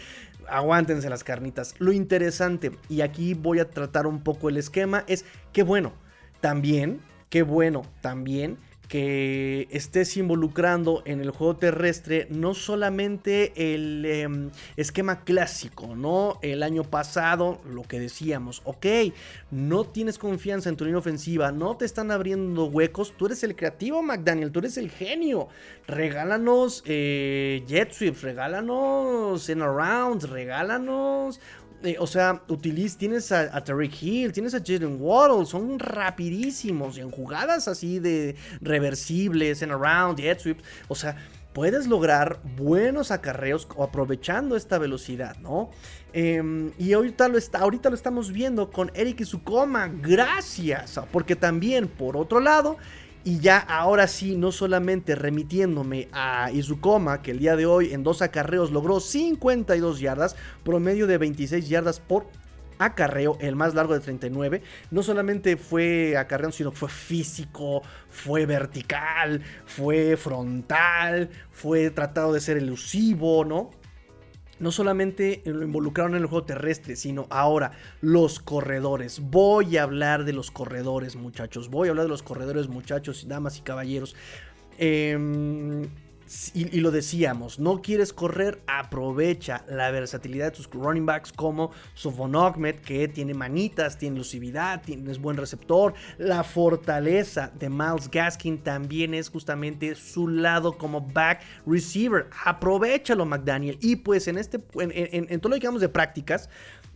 aguántense las carnitas. Lo interesante, y aquí voy a tratar un poco el esquema, es que bueno, también, qué bueno, también que estés involucrando en el juego terrestre no solamente el em, esquema clásico, ¿no? El año pasado, lo que decíamos, ok, no tienes confianza en tu línea ofensiva, no te están abriendo huecos, tú eres el creativo, McDaniel, tú eres el genio. Regálanos eh, jet sweeps, regálanos en arounds, regálanos eh, o sea, utiliz, tienes a, a Tariq Hill, tienes a Jaden Waddle, son rapidísimos en jugadas así de reversibles, en around, jet sweeps. O sea, puedes lograr buenos acarreos aprovechando esta velocidad, ¿no? Em, y ahorita lo, está, ahorita lo estamos viendo con Eric Izukoma, gracias, porque también, por otro lado, y ya ahora sí, no solamente remitiéndome a Izukoma, que el día de hoy en dos acarreos logró 52 yardas, promedio de 26 yardas por acarreo, el más largo de 39. No solamente fue acarreo, sino fue físico, fue vertical, fue frontal, fue tratado de ser elusivo, ¿no? No solamente lo involucraron en el juego terrestre, sino ahora los corredores. Voy a hablar de los corredores, muchachos. Voy a hablar de los corredores, muchachos, damas y caballeros. Eh, y, lo decíamos, no quieres correr, aprovecha la versatilidad de tus running backs como Sofon Ahmed, que tiene manitas, tiene elusividad, tienes buen receptor. La fortaleza de Miles Gaskin también es justamente su lado como back receiver. Aprovechalo, McDaniel. Y pues en este, en, todo lo que de prácticas,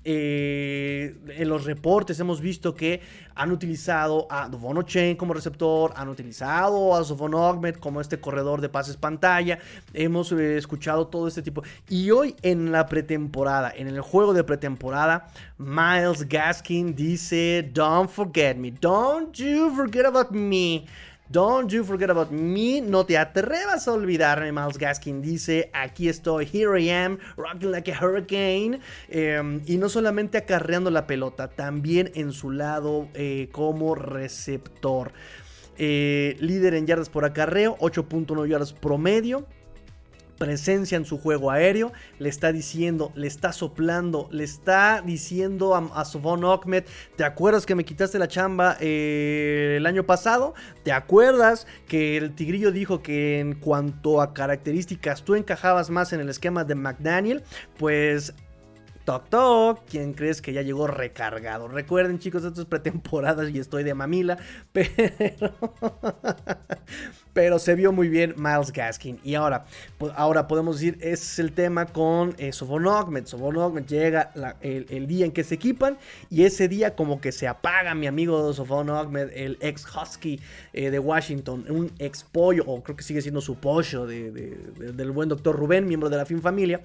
eh, en los reportes hemos visto que han utilizado a Dovono Chain como receptor, han utilizado a Sofon como este corredor de pases pantalla. Hemos eh, escuchado todo este tipo. Y hoy en la pretemporada, en el juego de pretemporada, Miles Gaskin dice: Don't forget me, don't you forget about me. Don't you forget about me. No te atrevas a olvidarme. Miles Gaskin dice: Aquí estoy, here I am, rocking like a hurricane. Em, y no solamente acarreando la pelota, también en su lado eh, como receptor. Eh, líder en yardas por acarreo, 8.1 yardas promedio presencia en su juego aéreo, le está diciendo, le está soplando, le está diciendo a, a Sofon Ahmed, ¿te acuerdas que me quitaste la chamba eh, el año pasado? ¿Te acuerdas que el tigrillo dijo que en cuanto a características tú encajabas más en el esquema de McDaniel? Pues Toc Toc, ¿quién crees que ya llegó recargado? Recuerden chicos, esto es pretemporadas y estoy de mamila, pero... pero se vio muy bien Miles Gaskin. Y ahora, ahora podemos decir, es el tema con eh, Sofon llega el, día en que se equipan y ese día como que se apaga mi amigo Sofon el ex Husky eh, de Washington, un ex pollo, o creo que sigue siendo su pollo del buen doctor Rubén, miembro de la Fin Familia.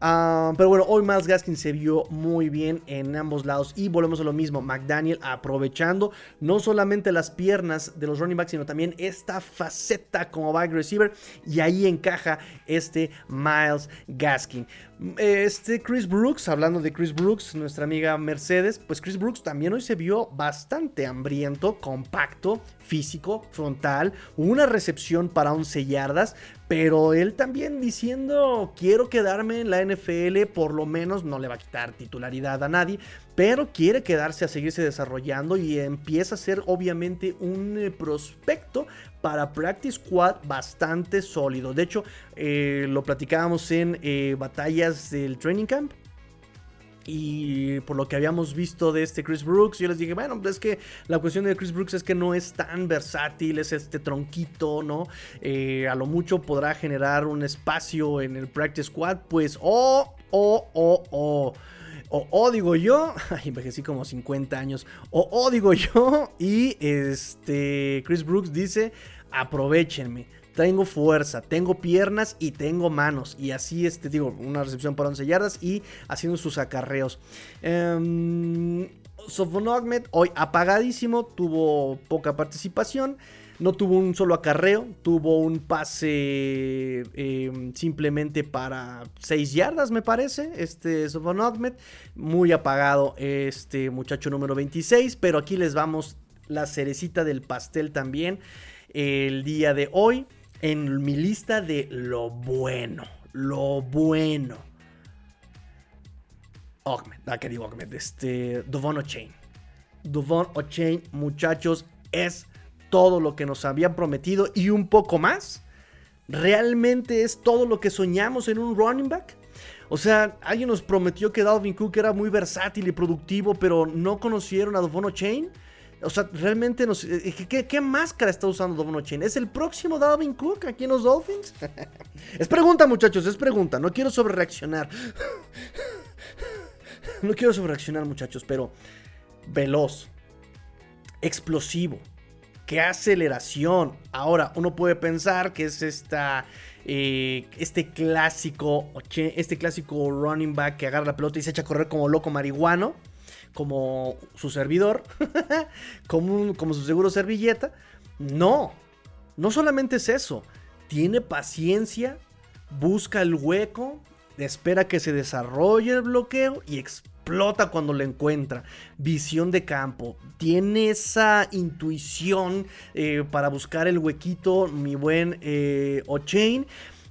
Ah, pero bueno, hoy Miles Gaskin se vio muy bien en ambos lados y volvemos a lo mismo, McDaniel aprovechando no solamente las piernas de los running backs, sino también esta faceta como back receiver y ahí encaja este Miles Gaskin. Este Chris Brooks, hablando de Chris Brooks, nuestra amiga Mercedes, pues Chris Brooks también hoy se vio bastante hambriento, compacto, físico, frontal, una recepción para 11 yardas, pero él también diciendo quiero quedarme en la NFL, por lo menos no le va a quitar titularidad a nadie, pero quiere quedarse a seguirse desarrollando y empieza a ser obviamente un eh, prospecto para Practice Squad bastante sólido. De hecho, eh, lo platicábamos en eh, batallas del Training Camp. Y por lo que habíamos visto de este Chris Brooks, yo les dije, bueno, pues es que la cuestión de Chris Brooks es que no es tan versátil, es este tronquito, ¿no? A lo mucho podrá generar un espacio en el Practice Squad, pues, oh, oh, oh, oh. O, digo yo, envejecí como 50 años, o, digo yo, y este Chris Brooks dice, aprovechenme. tengo fuerza, tengo piernas y tengo manos. Y así, este, digo, una recepción para 11 yardas y haciendo sus acarreos. Eh, hoy apagadísimo, tuvo poca participación. No tuvo un solo acarreo, tuvo un pase em, simplemente para 6 yardas, me parece. Este Sofon muy apagado este muchacho número 26, pero aquí les vamos la cerecita del pastel también el día de hoy en mi lista de lo bueno, lo bueno. Ahmed, ah, que digo Ahmed, este, Duvon O'Chain. Duvon O'Chain, muchachos, es todo lo que nos habían prometido y un poco más. ¿Realmente es todo lo que soñamos en un running back? O sea, alguien nos prometió que Dalvin Cook era muy versátil y productivo, pero no conocieron a Dovono Chain. O sea, realmente nos, eh, ¿qué, máscara está usando Dovono Chain? ¿Es el próximo Dalvin Cook aquí en los Dolphins? es pregunta, muchachos, es pregunta. No quiero sobrereaccionar. no quiero sobrereaccionar, muchachos, pero veloz, explosivo, qué aceleración. Ahora, uno puede pensar que es esta, eh, este clásico, este clásico running back que agarra la pelota y se echa a correr como loco marihuano, como su servidor, como, su seguro servilleta. No, no solamente es eso. Tiene paciencia, busca el hueco, espera que se desarrolle el bloqueo y explota cuando lo encuentra. Visión de campo. Tiene esa intuición eh, para buscar el huequito, mi buen eh, O'Chain.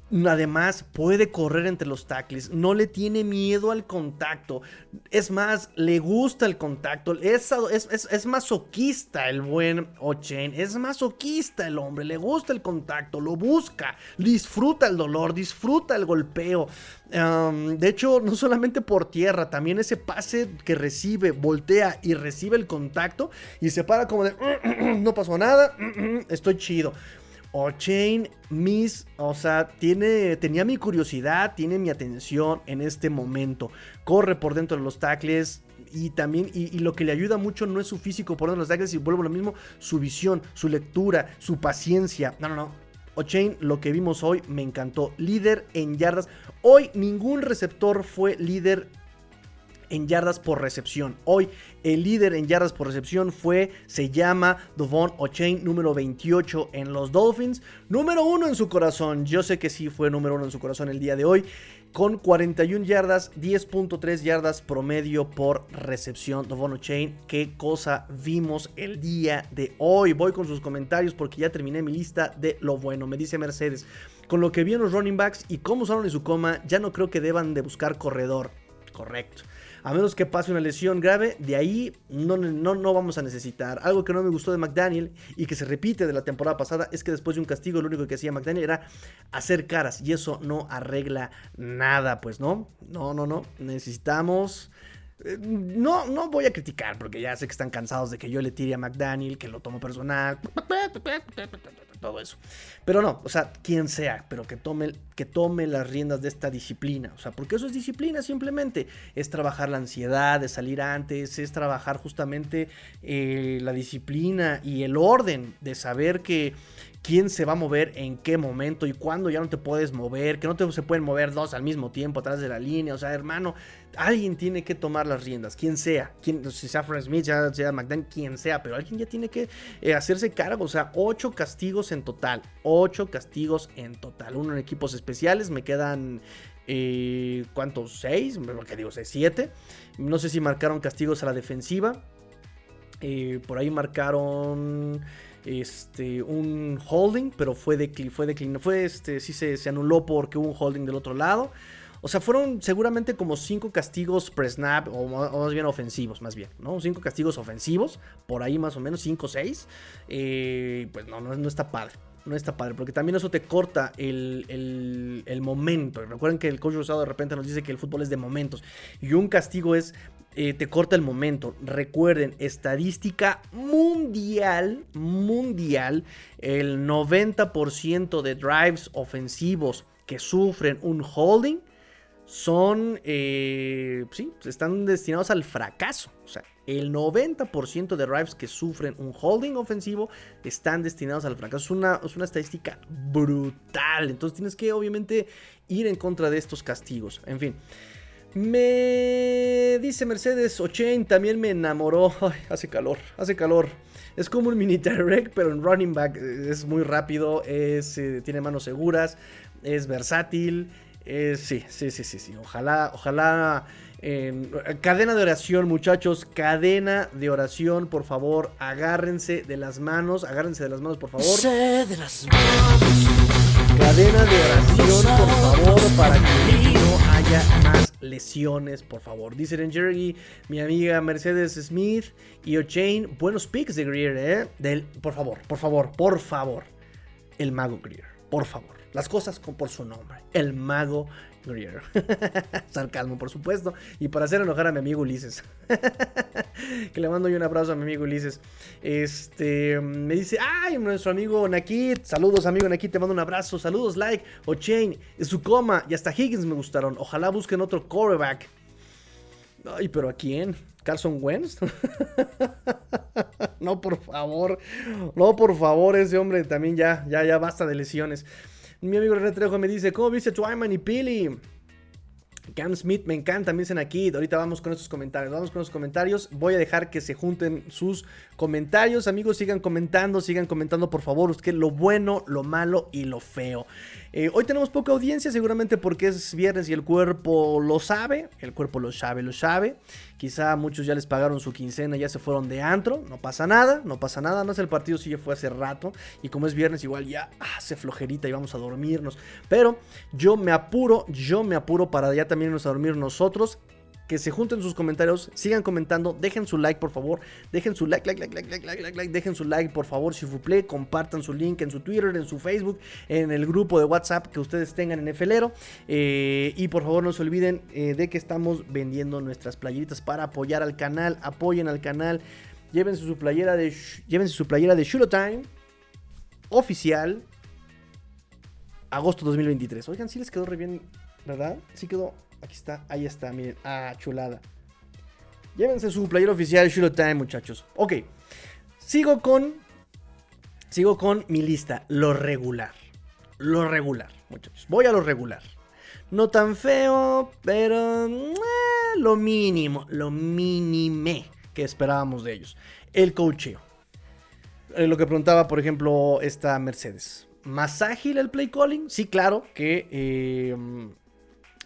Además, puede correr entre los tackles, no le tiene miedo al contacto. Es más, le gusta el contacto. Es, es, masoquista el buen Ochen. Es masoquista el hombre, le gusta el contacto, lo busca, disfruta el dolor, disfruta el golpeo. de hecho, no solamente por tierra, también ese pase que recibe, voltea y recibe el contacto y se para como de, no pasó nada, estoy chido. Chain Miss, o sea, tiene, tenía mi curiosidad, tiene mi atención en este momento. Corre por dentro de los tackles, y también, y, lo que le ayuda mucho no es su físico por dentro de los tackles, y vuelvo a lo mismo, su visión, su lectura, su paciencia. No, no, no. O'Chain, lo que vimos hoy me encantó. Líder en yardas. Hoy ningún receptor fue líder en yardas por recepción. Hoy el líder en yardas por recepción fue, se llama Dovon O'Chain, número 28 en los Dolphins, número 1 en su corazón. Yo sé que sí fue número 1 en su corazón el día de hoy, con 41 yardas, 10.3 yardas promedio por recepción. Dovon O'Chain, qué cosa vimos el día de hoy. Voy con sus comentarios porque ya terminé mi lista de lo bueno. Me dice Mercedes. Con lo que vi en los running backs y cómo usaron en su coma, ya no creo que deban de buscar corredor. Correcto a menos que pase una lesión grave, de ahí no, no, no vamos a necesitar. Algo que no me gustó de McDaniel y que se repite de la temporada pasada es que después de un castigo lo único que hacía McDaniel era hacer caras y eso no arregla nada, pues no, no, no, no, necesitamos... Eh, no, no voy a criticar porque ya sé que están cansados de que yo le tire a McDaniel, que lo tomo personal todo eso. Pero no, o sea, quien sea, pero que tome, que tome las riendas de esta disciplina. O sea, porque eso es disciplina simplemente. Es trabajar la ansiedad de salir antes, es trabajar justamente eh, la disciplina y el orden de saber que quién se va a mover en qué momento y cuándo ya no te puedes mover, que no se pueden mover dos al mismo tiempo atrás de la línea. O sea, hermano, alguien tiene que tomar las riendas, quien sea, quien, si sea Frank Smith, ya sea McDaniel, quien sea, pero alguien ya tiene que eh, hacerse cargo. O sea, ocho castigos en total, ocho castigos en total. Uno en equipos especiales, me quedan eh, ¿cuántos? ¿Seis? Porque digo, seis, siete. No sé si marcaron castigos a la defensiva. Eh, por ahí marcaron este, un holding, pero fue declinado, fue, este, sí se, anuló porque hubo un holding del otro lado. O sea, fueron seguramente como cinco castigos pre-snap, o, más bien ofensivos, más bien, ¿no? Cinco castigos ofensivos, por ahí más o menos, cinco o seis. Eh, pues no, no, está padre no está padre, porque también eso te corta el, el, el, momento. Recuerden que el coach Rosado de repente nos dice que el fútbol es de momentos y un castigo es eh, te corta el momento. Recuerden, estadística mundial, mundial, el 90% de drives ofensivos que sufren un holding son, eh, sí, están destinados al fracaso. O sea, El 90% de drives que sufren un holding ofensivo están destinados al fracaso. Es una, es una estadística brutal. Entonces tienes que obviamente ir en contra de estos castigos. En fin. Me dice Mercedes 80, también me enamoró. hace calor, hace calor. Es como un mini direct, pero en running back es muy rápido, es, eh, tiene manos seguras, es versátil. sí, sí, sí, sí, sí. Ojalá, ojalá. cadena de oración, muchachos. Cadena de oración, por favor. Agárrense de las manos. Agárrense de las manos, por favor. de las manos cadena de oración, por favor, para que no haya más lesiones, por favor. Dice Jerry, mi amiga Mercedes Smith y O'Chain, buenos picks de Greer, ¿eh? Del, por favor, por favor, por favor. El mago Greer, por favor. Las cosas con, por su nombre. El mago Sarcasmo, por supuesto. Y para hacer enojar a mi amigo Ulises. que le mando yo un abrazo a mi amigo Ulises. Este me dice, ay, nuestro amigo Nakit. Saludos, amigo Nakit, te mando un abrazo. Saludos, like, O'Chain, coma y hasta Higgins me gustaron. Ojalá busquen otro coreback. Ay, pero ¿a quién? ¿Carson Wentz? no, por favor. No, por favor, ese hombre también ya, ya, ya basta de lesiones. Mi amigo René Trejo me dice, ¿cómo viste Twyman y Pili? Cam Smith me encanta, me dicen aquí. Ahorita vamos con estos comentarios. Vamos con los comentarios. Voy a dejar que se junten sus comentarios. Amigos, sigan comentando, sigan comentando por favor. Usted lo bueno, lo malo y lo feo. Eh, hoy tenemos poca audiencia, seguramente porque es viernes y el cuerpo lo sabe. El cuerpo lo sabe, lo sabe. Quizá muchos ya les pagaron su quincena, ya se fueron de antro. No pasa nada, no pasa nada. No es el partido, si ya fue hace rato. Y como es viernes, igual ya hace flojerita y vamos a dormirnos. Pero yo me apuro, yo me apuro para ya también irnos a dormir nosotros que se junten sus comentarios, sigan comentando, dejen su like por favor, dejen su like, like, like, like, like, like, like, like dejen su like por favor, si vous compartan su link en su Twitter, en su Facebook, en el grupo de WhatsApp que ustedes tengan en FLero eh, y por favor no se olviden eh, de que estamos vendiendo nuestras playeritas para apoyar al canal, apoyen al canal, llévense su playera de, llévense su playera de Time oficial, agosto 2023. Oigan, si les quedó re bien, ¿verdad? Sí quedó Aquí está, ahí está, miren. Ah, chulada. Llévense su player oficial Shiro Time, muchachos. Ok. Sigo con. Sigo con mi lista. Lo regular. Lo regular, muchachos. Voy a lo regular. No tan feo, pero. Eh, lo mínimo. Lo mínime que esperábamos de ellos. El coacheo. Eh, lo que preguntaba, por ejemplo, esta Mercedes. ¿Más ágil el play calling? Sí, claro que. Eh,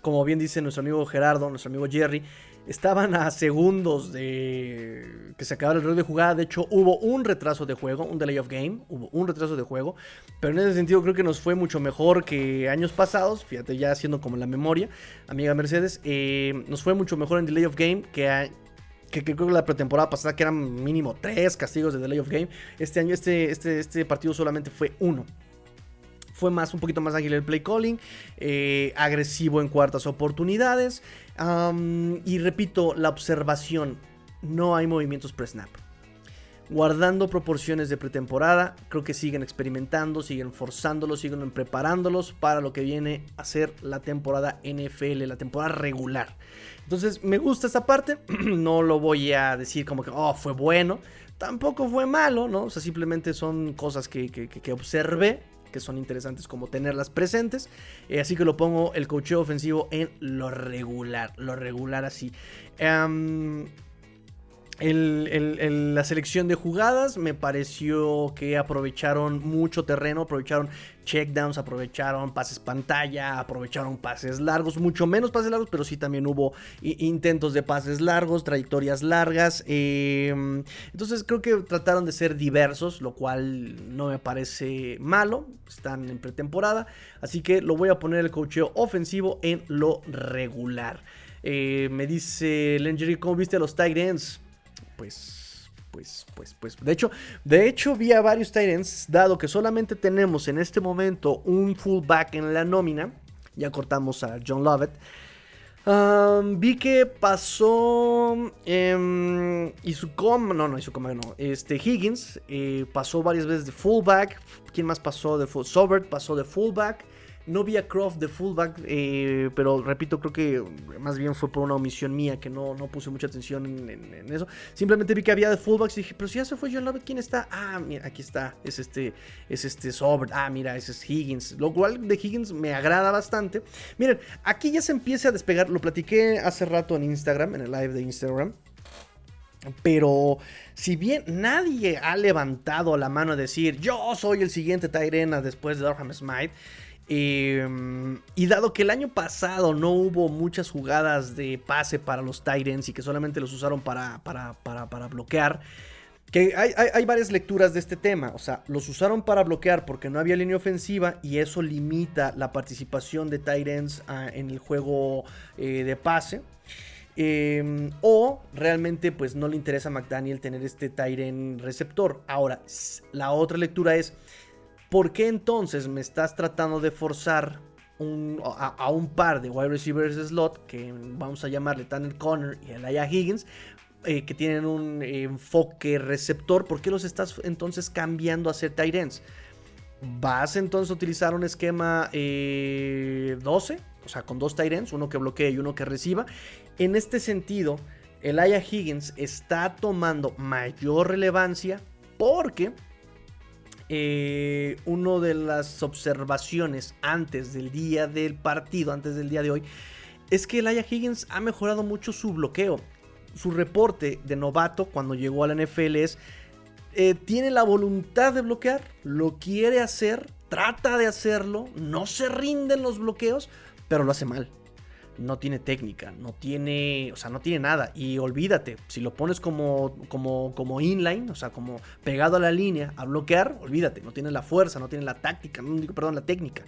como bien dice nuestro amigo Gerardo, nuestro amigo Jerry, estaban a segundos de que se acabara el reloj de jugada. De hecho, hubo un retraso de juego, un delay of game, hubo un retraso de juego. Pero en ese sentido creo que nos fue mucho mejor que años pasados. Fíjate, ya haciendo como la memoria, amiga Mercedes, eh, nos fue mucho mejor en delay of game que, que, creo que la pretemporada pasada, que eran mínimo tres castigos de delay of game. Este año, este, este, este partido solamente fue uno fue más, un poquito más ágil el play calling, eh, agresivo en cuartas oportunidades. y repito, la observación, no hay movimientos pre-snap. Guardando proporciones de pretemporada, creo que siguen experimentando, siguen forzándolos, siguen preparándolos para lo que viene a ser la temporada NFL, la temporada regular. Entonces, me gusta esta parte, no lo voy a decir como que, oh, fue bueno, tampoco fue malo, ¿no? O sea, simplemente son cosas que, que, que observé que son interesantes como tenerlas presentes. Eh, así que lo pongo el cocheo ofensivo en lo regular, lo regular así. Em, la selección de jugadas me pareció que aprovecharon mucho terreno, aprovecharon checkdowns, aprovecharon pases pantalla, aprovecharon pases largos, mucho menos pases largos, pero sí también hubo intentos de pases largos, trayectorias largas. Em, entonces creo que trataron de ser diversos, lo cual no me parece malo. Están en pretemporada, así que lo voy a poner el cocheo ofensivo en lo regular. Eh, me dice Lengery, ¿cómo viste a los tight ends? Pues, pues, pues, pues. De hecho, de hecho vi a varios Titans, dado que solamente tenemos en este momento un fullback en la nómina. Ya cortamos a John Lovett. vi que pasó eh, Isucom, no, no, Isucom, no, este Higgins eh, pasó varias veces de fullback. ¿Quién más pasó de fullback? Sobert pasó de fullback. No vi a Croft de fullback, eh, pero repito, creo que más bien fue por una omisión mía que no, no puse mucha atención en, eso. Simplemente vi que había de fullbacks y dije, pero si ya se fue John Lovett, ¿quién está? Ah, mira, aquí está, es este, es este Sobert. Ah, mira, ese es Higgins. Lo cual de Higgins me agrada bastante. Miren, aquí ya se empieza a despegar, lo platiqué hace rato en Instagram, en el live de Instagram. Pero si bien nadie ha levantado la mano a decir yo soy el siguiente Tyrena después de Durham Smite, em, y dado que el año pasado no hubo muchas jugadas de pase para los Tyrants y que solamente los usaron para, para, para, bloquear, que hay, varias lecturas de este tema. O sea, los usaron para bloquear porque no había línea ofensiva y eso limita la participación de Tyrants ah, en el juego eh, de pase. Em, o realmente pues no le interesa a McDaniel tener este Tyren receptor. Ahora, la otra lectura es, ¿por qué entonces me estás tratando de forzar a, un par de wide receivers slot, que vamos a llamarle Tanner Conner y Elijah Higgins, eh, que tienen un enfoque receptor? ¿Por qué los estás entonces cambiando a ser Tyrens? ¿Vas entonces a utilizar un esquema 12? Eh, o sea, con dos Tyrens, uno que bloquee y uno que reciba. En este sentido, Elijah Higgins está tomando mayor relevancia porque eh, una de las observaciones antes del día del partido, antes del día de hoy, es que Elijah Higgins ha mejorado mucho su bloqueo. Su reporte de novato cuando llegó a la NFL es, eh, tiene la voluntad de bloquear, lo quiere hacer, trata de hacerlo, no se rinden los bloqueos, pero lo hace mal no tiene técnica, no tiene, o sea, no tiene nada. Y olvídate, si lo pones como, como, como inline, o sea, como pegado a la línea, a bloquear, olvídate, no tiene la fuerza, no tiene la táctica, no, perdón, la técnica.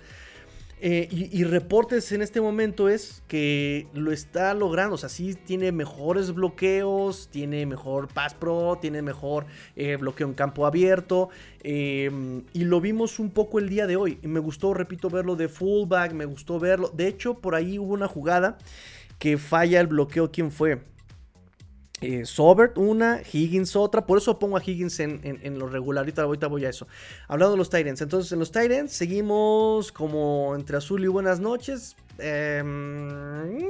Eh, y, reportes en este momento es que lo está logrando. O sea, sí tiene mejores bloqueos, tiene mejor pass pro, tiene mejor eh, bloqueo en campo abierto. Em, y lo vimos un poco el día de hoy. Y me gustó, repito, verlo de fullback, me gustó verlo. De hecho, por ahí hubo una jugada que falla el bloqueo. ¿Quién fue? Eh, Sobert una, Higgins otra. Por eso pongo a Higgins en, lo regular. Ahorita, voy a eso. Hablando de los Titans. Entonces, en los Titans seguimos como entre azul y buenas noches. Em,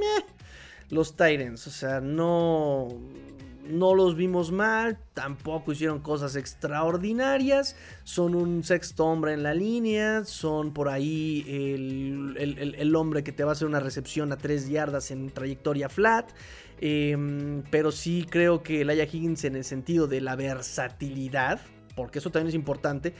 los Titans. O sea, no. No los vimos mal, tampoco hicieron cosas extraordinarias. Son un sexto hombre en la línea, son por ahí el, el hombre que te va a hacer una recepción a 3 yardas en trayectoria flat. Em, pero sí creo que el Aya Higgins en el sentido de la versatilidad, porque eso también es importante.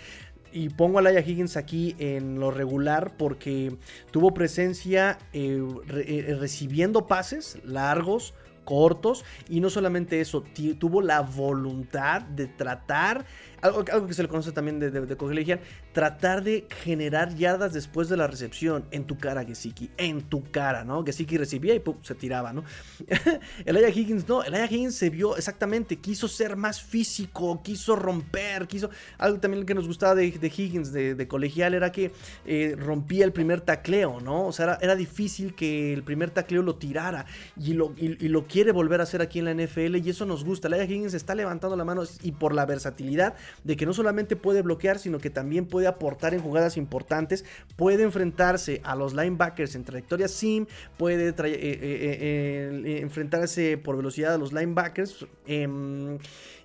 Y pongo a Laia Higgins aquí en lo regular porque tuvo presencia eh, eh, recibiendo pases largos, cortos. Y no solamente eso, tuvo la voluntad de tratar algo, que se le conoce también de, de, tratar de generar yardas después de la recepción en tu cara, Gesicki, en tu cara, ¿no? Gesicki recibía y pum, se tiraba, ¿no? el Aya Higgins no, el Aya Higgins se vio exactamente, quiso ser más físico, quiso romper, quiso... Algo también que nos gustaba de, Higgins, de, colegial, era que eh, rompía el primer tacleo, ¿no? O sea, era, difícil que el primer tacleo lo tirara y lo, y, lo quiere volver a hacer aquí en la NFL y eso nos gusta. El Aya Higgins está levantando la mano y por la versatilidad de que no solamente puede bloquear, sino que también puede aportar en jugadas importantes, puede enfrentarse a los linebackers en trayectoria sim, puede eh, eh, eh, enfrentarse por velocidad a los linebackers. Em,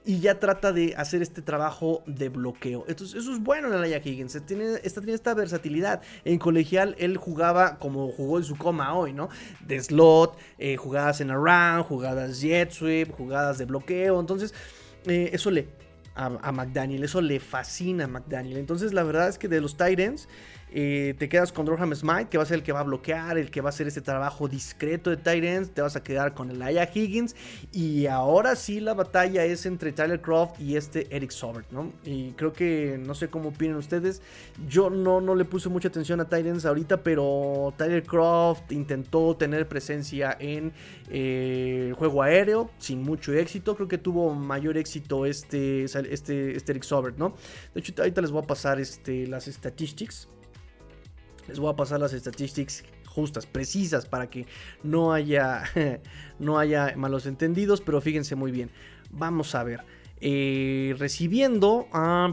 y ya trata de hacer este trabajo de bloqueo. Entonces, eso es bueno en Alaya Higgins. Tiene, esta, tiene esta versatilidad. En colegial, él jugaba como jugó en su coma hoy, ¿no? De slot, jugadas en around, jugadas jet sweep, jugadas de bloqueo. Entonces, eso le a, McDaniel. Eso le fascina a McDaniel. Entonces, la verdad es que de los Titans, eh, te quedas con Durham Smite, que va a ser el que va a bloquear, el que va a hacer este trabajo discreto de Titans. Te vas a quedar con el Aya Higgins. Y ahora sí la batalla es entre Tyler Croft y este Eric Sobert, ¿no? Y creo que no sé cómo opinan ustedes. Yo no, no le puse mucha atención a Titans ahorita, pero Tyler Croft intentó tener presencia en eh, el juego aéreo sin mucho éxito. Creo que tuvo mayor éxito este, este, este Eric Sobert, ¿no? De hecho, ahorita les voy a pasar este, las statistics. Les voy a pasar las estadísticas justas, precisas, para que no haya, no haya malos entendidos, pero fíjense muy bien. Vamos a ver. eh, recibiendo a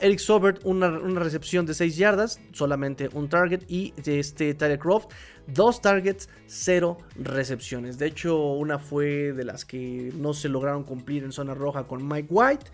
Eric Sobert una, recepción de 6 yardas, solamente un target, y este Tyler Croft, dos targets, cero recepciones. De hecho, una fue de las que no se lograron cumplir en zona roja con Mike White.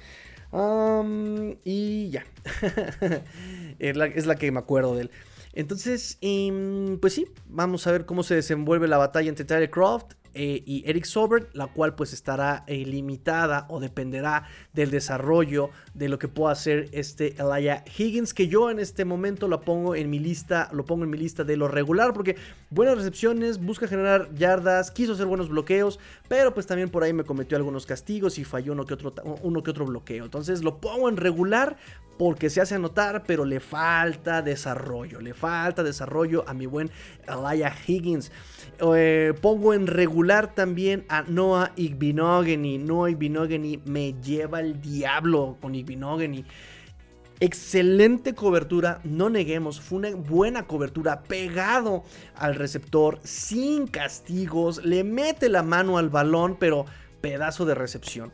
Y ya, es, la, es la que me acuerdo de él. Entonces, em, pues sí, vamos a ver cómo se desenvuelve la batalla entre Tyler Croft eh, y Eric Sobert, la cual pues estará eh, limitada o dependerá del desarrollo de lo que pueda hacer este Elijah Higgins, que yo en este momento lo pongo en mi lista, lo pongo en mi lista de lo regular, porque buenas recepciones, busca generar yardas, quiso hacer buenos bloqueos, pero pues también por ahí me cometió algunos castigos y falló uno que otro, uno que otro bloqueo. Entonces lo pongo en regular porque se hace anotar, pero le falta desarrollo, le falta desarrollo a mi buen Elijah Higgins. Eh, pongo en regular también a Noah Igbinogany. Noah Igbinogany me lleva el diablo con Igbinogany. Excelente cobertura, no neguemos, fue una buena cobertura, pegado al receptor, sin castigos, le mete la mano al balón, pero pedazo de recepción.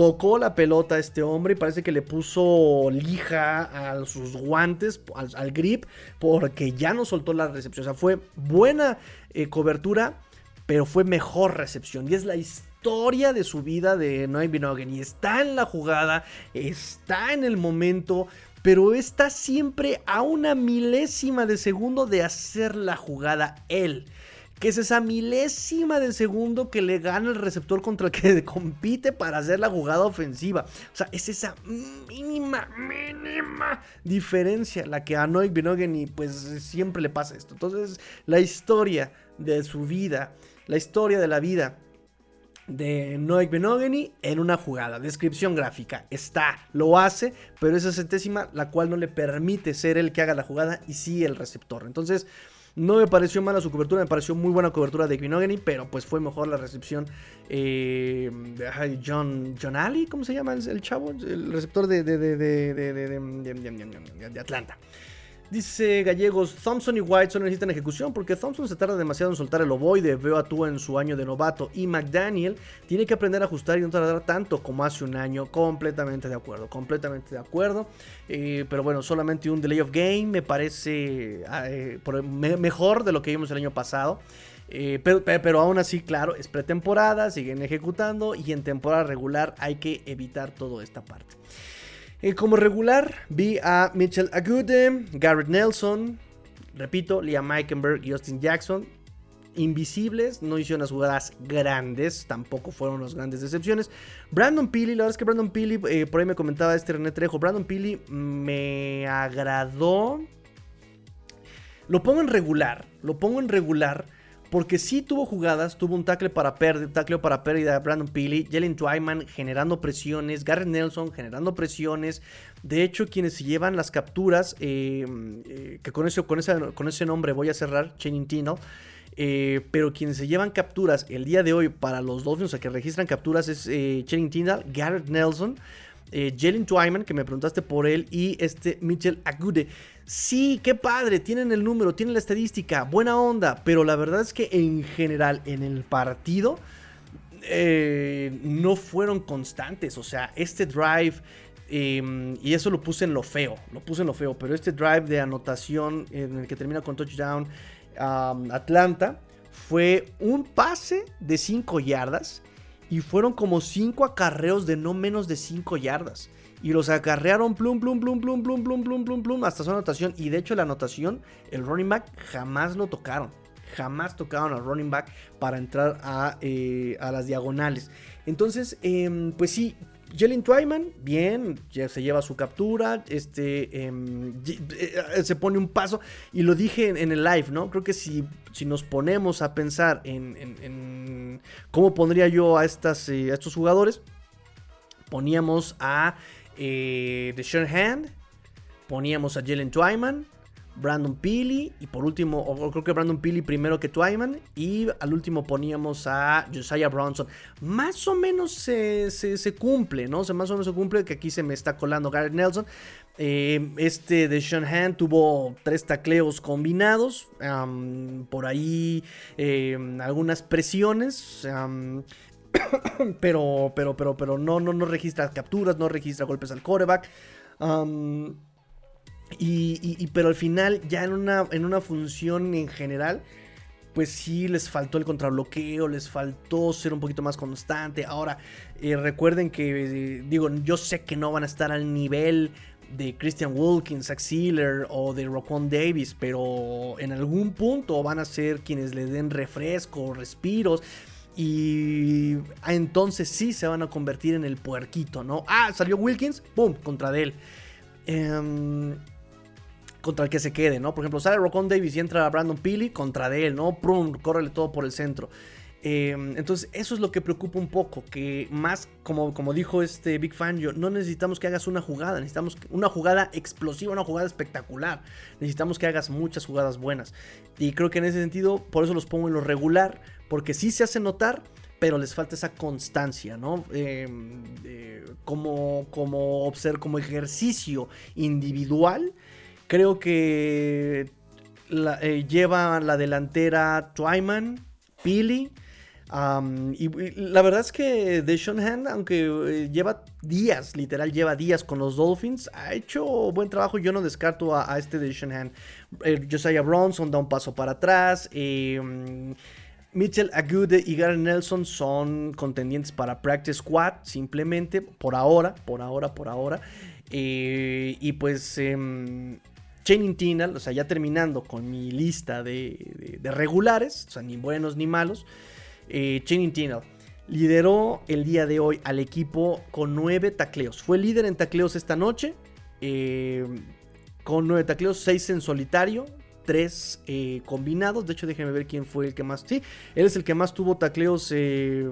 Tocó la pelota a este hombre y parece que le puso lija a sus guantes, al, grip, porque ya no soltó la recepción. O sea, fue buena eh, cobertura, pero fue mejor recepción. Y es la historia de su vida de Noé Binogen. Y está en la jugada, está en el momento, pero está siempre a una milésima de segundo de hacer la jugada él que es esa milésima de segundo que le gana el receptor contra el que compite para hacer la jugada ofensiva. O sea, es esa mínima, mínima diferencia la que a Noik y pues siempre le pasa esto. Entonces, la historia de su vida, la historia de la vida de Noik Benogany en una jugada. Descripción gráfica. Está, lo hace, pero esa centésima la cual no le permite ser el que haga la jugada y sí el receptor. Entonces, no me pareció mala su cobertura, me pareció muy buena cobertura de Equinogany, pero pues fue mejor la recepción eh, de John, John Ali, ¿cómo se llama el, chavo? El receptor de, de, de Atlanta. Dice Gallegos, Thompson y White solo necesitan ejecución porque Thompson se tarda demasiado en soltar el ovoide, veo a Tua en su año de novato y McDaniel tiene que aprender a ajustar y no tardar tanto como hace un año, completamente de acuerdo, completamente de acuerdo, eh, pero bueno, solamente un delay of game me parece ah, eh, mejor de lo que vimos el año pasado. Eh, pero, pero, aún así, claro, es pretemporada, siguen ejecutando y en temporada regular hay que evitar toda esta parte. Eh, como regular, vi a Mitchell Agude, Garrett Nelson, repito, Liam Meikenberg y Austin Jackson. Invisibles, no hicieron las jugadas grandes, tampoco fueron las grandes decepciones. Brandon Peely, la verdad es que Brandon Peely, eh, por ahí me comentaba este René Trejo, Brandon Peely me agradó. Lo pongo en regular, lo pongo en regular porque sí tuvo jugadas, tuvo un tackle para pérdida, tackle para pérdida Brandon Peely, Jalen Twyman generando presiones, Garrett Nelson generando presiones. De hecho, quienes se llevan las capturas, eh, eh, que con ese, con, con ese nombre voy a cerrar, Channing Tino. Eh, pero quienes se llevan capturas el día de hoy para los Dolphins, o sea, que registran capturas, es eh, Channing Tindall, Garrett Nelson, Jalen Twyman, que me preguntaste por él, y este Mitchell Agude. Sí, qué padre, tienen el número, tienen la estadística, buena onda, pero la verdad es que en general en el partido eh, no fueron constantes. O sea, este drive, em, y eso lo puse en lo feo, lo puse en lo feo, pero este drive de anotación en el que termina con touchdown Atlanta fue un pase de 5 yardas y fueron como 5 acarreos de no menos de 5 yardas y los acarrearon plum, plum, plum, plum, plum, plum, plum, plum, plum, hasta su anotación. Y de hecho, la anotación, el running back jamás lo tocaron. Jamás tocaron al running back para entrar a, eh, a las diagonales. Entonces, eh, pues sí, Jalen Twyman, bien, ya se lleva su captura, este, em, eh, se pone un paso, y lo dije en, el live, ¿no? Creo que si, si nos ponemos a pensar en, cómo pondría yo a, estas, a estos jugadores, poníamos a eh, de Hand, poníamos a Jalen Twyman, Brandon Peely y por último, o creo que Brandon Peely primero que Twyman y al último poníamos a Josiah Bronson. Más o menos se, cumple, ¿no? Más o menos se cumple que aquí se me está colando Garrett Nelson. Eh, este de Hand tuvo tres tacleos combinados, por ahí eh, algunas presiones pero, pero, pero, pero no, no, no registra capturas, no registra golpes al coreback. y, pero al final, ya en una, en una función en general, pues sí les faltó el contrabloqueo, les faltó ser un poquito más constante. Ahora, eh, recuerden que, digo, yo sé que no van a estar al nivel de Christian Wilkins, Zach Sealer o de Roquan Davis, pero en algún punto van a ser quienes le den refresco, respiros. Y entonces sí se van a convertir en el puerquito, ¿no? Ah, salió Wilkins, ¡pum! Contra Dell. Em, contra el que se quede, ¿no? Por ejemplo, sale Roquan Davis y entra Brandon Peely contra Dell, ¿no? ¡Pum! Córrele todo por el centro. Em, entonces, eso es lo que preocupa un poco, que más, como, como dijo este Big Fan, yo, no necesitamos que hagas una jugada, necesitamos una jugada explosiva, una jugada espectacular. Necesitamos que hagas muchas jugadas buenas. Y creo que en ese sentido, por eso los pongo en lo regular, porque sí se hace notar, pero les falta esa constancia, ¿no? Em, como, como, como ejercicio individual, creo que eh, lleva la delantera Twyman, Pili y, la verdad es que Deshaun aunque eh, lleva días, literal lleva días con los Dolphins, ha hecho buen trabajo. Yo no descarto a, este Deshaun Hand. Eh, Josiah Bronson da un paso para atrás. Em, Mitchell Agude y Gary Nelson son contendientes para Practice Squad, simplemente por ahora, por ahora, por ahora. Eh, y pues eh, Channing Tinal, o sea, ya terminando con mi lista de, de regulares, o sea, ni buenos ni malos eh, Channing lideró el día de hoy al equipo con nueve tacleos. Fue líder en tacleos esta noche. Eh, con nueve tacleos, seis en solitario, tres eh, combinados. De hecho, déjenme ver quién fue el que más. Sí, él es el que más tuvo tacleos. Eh,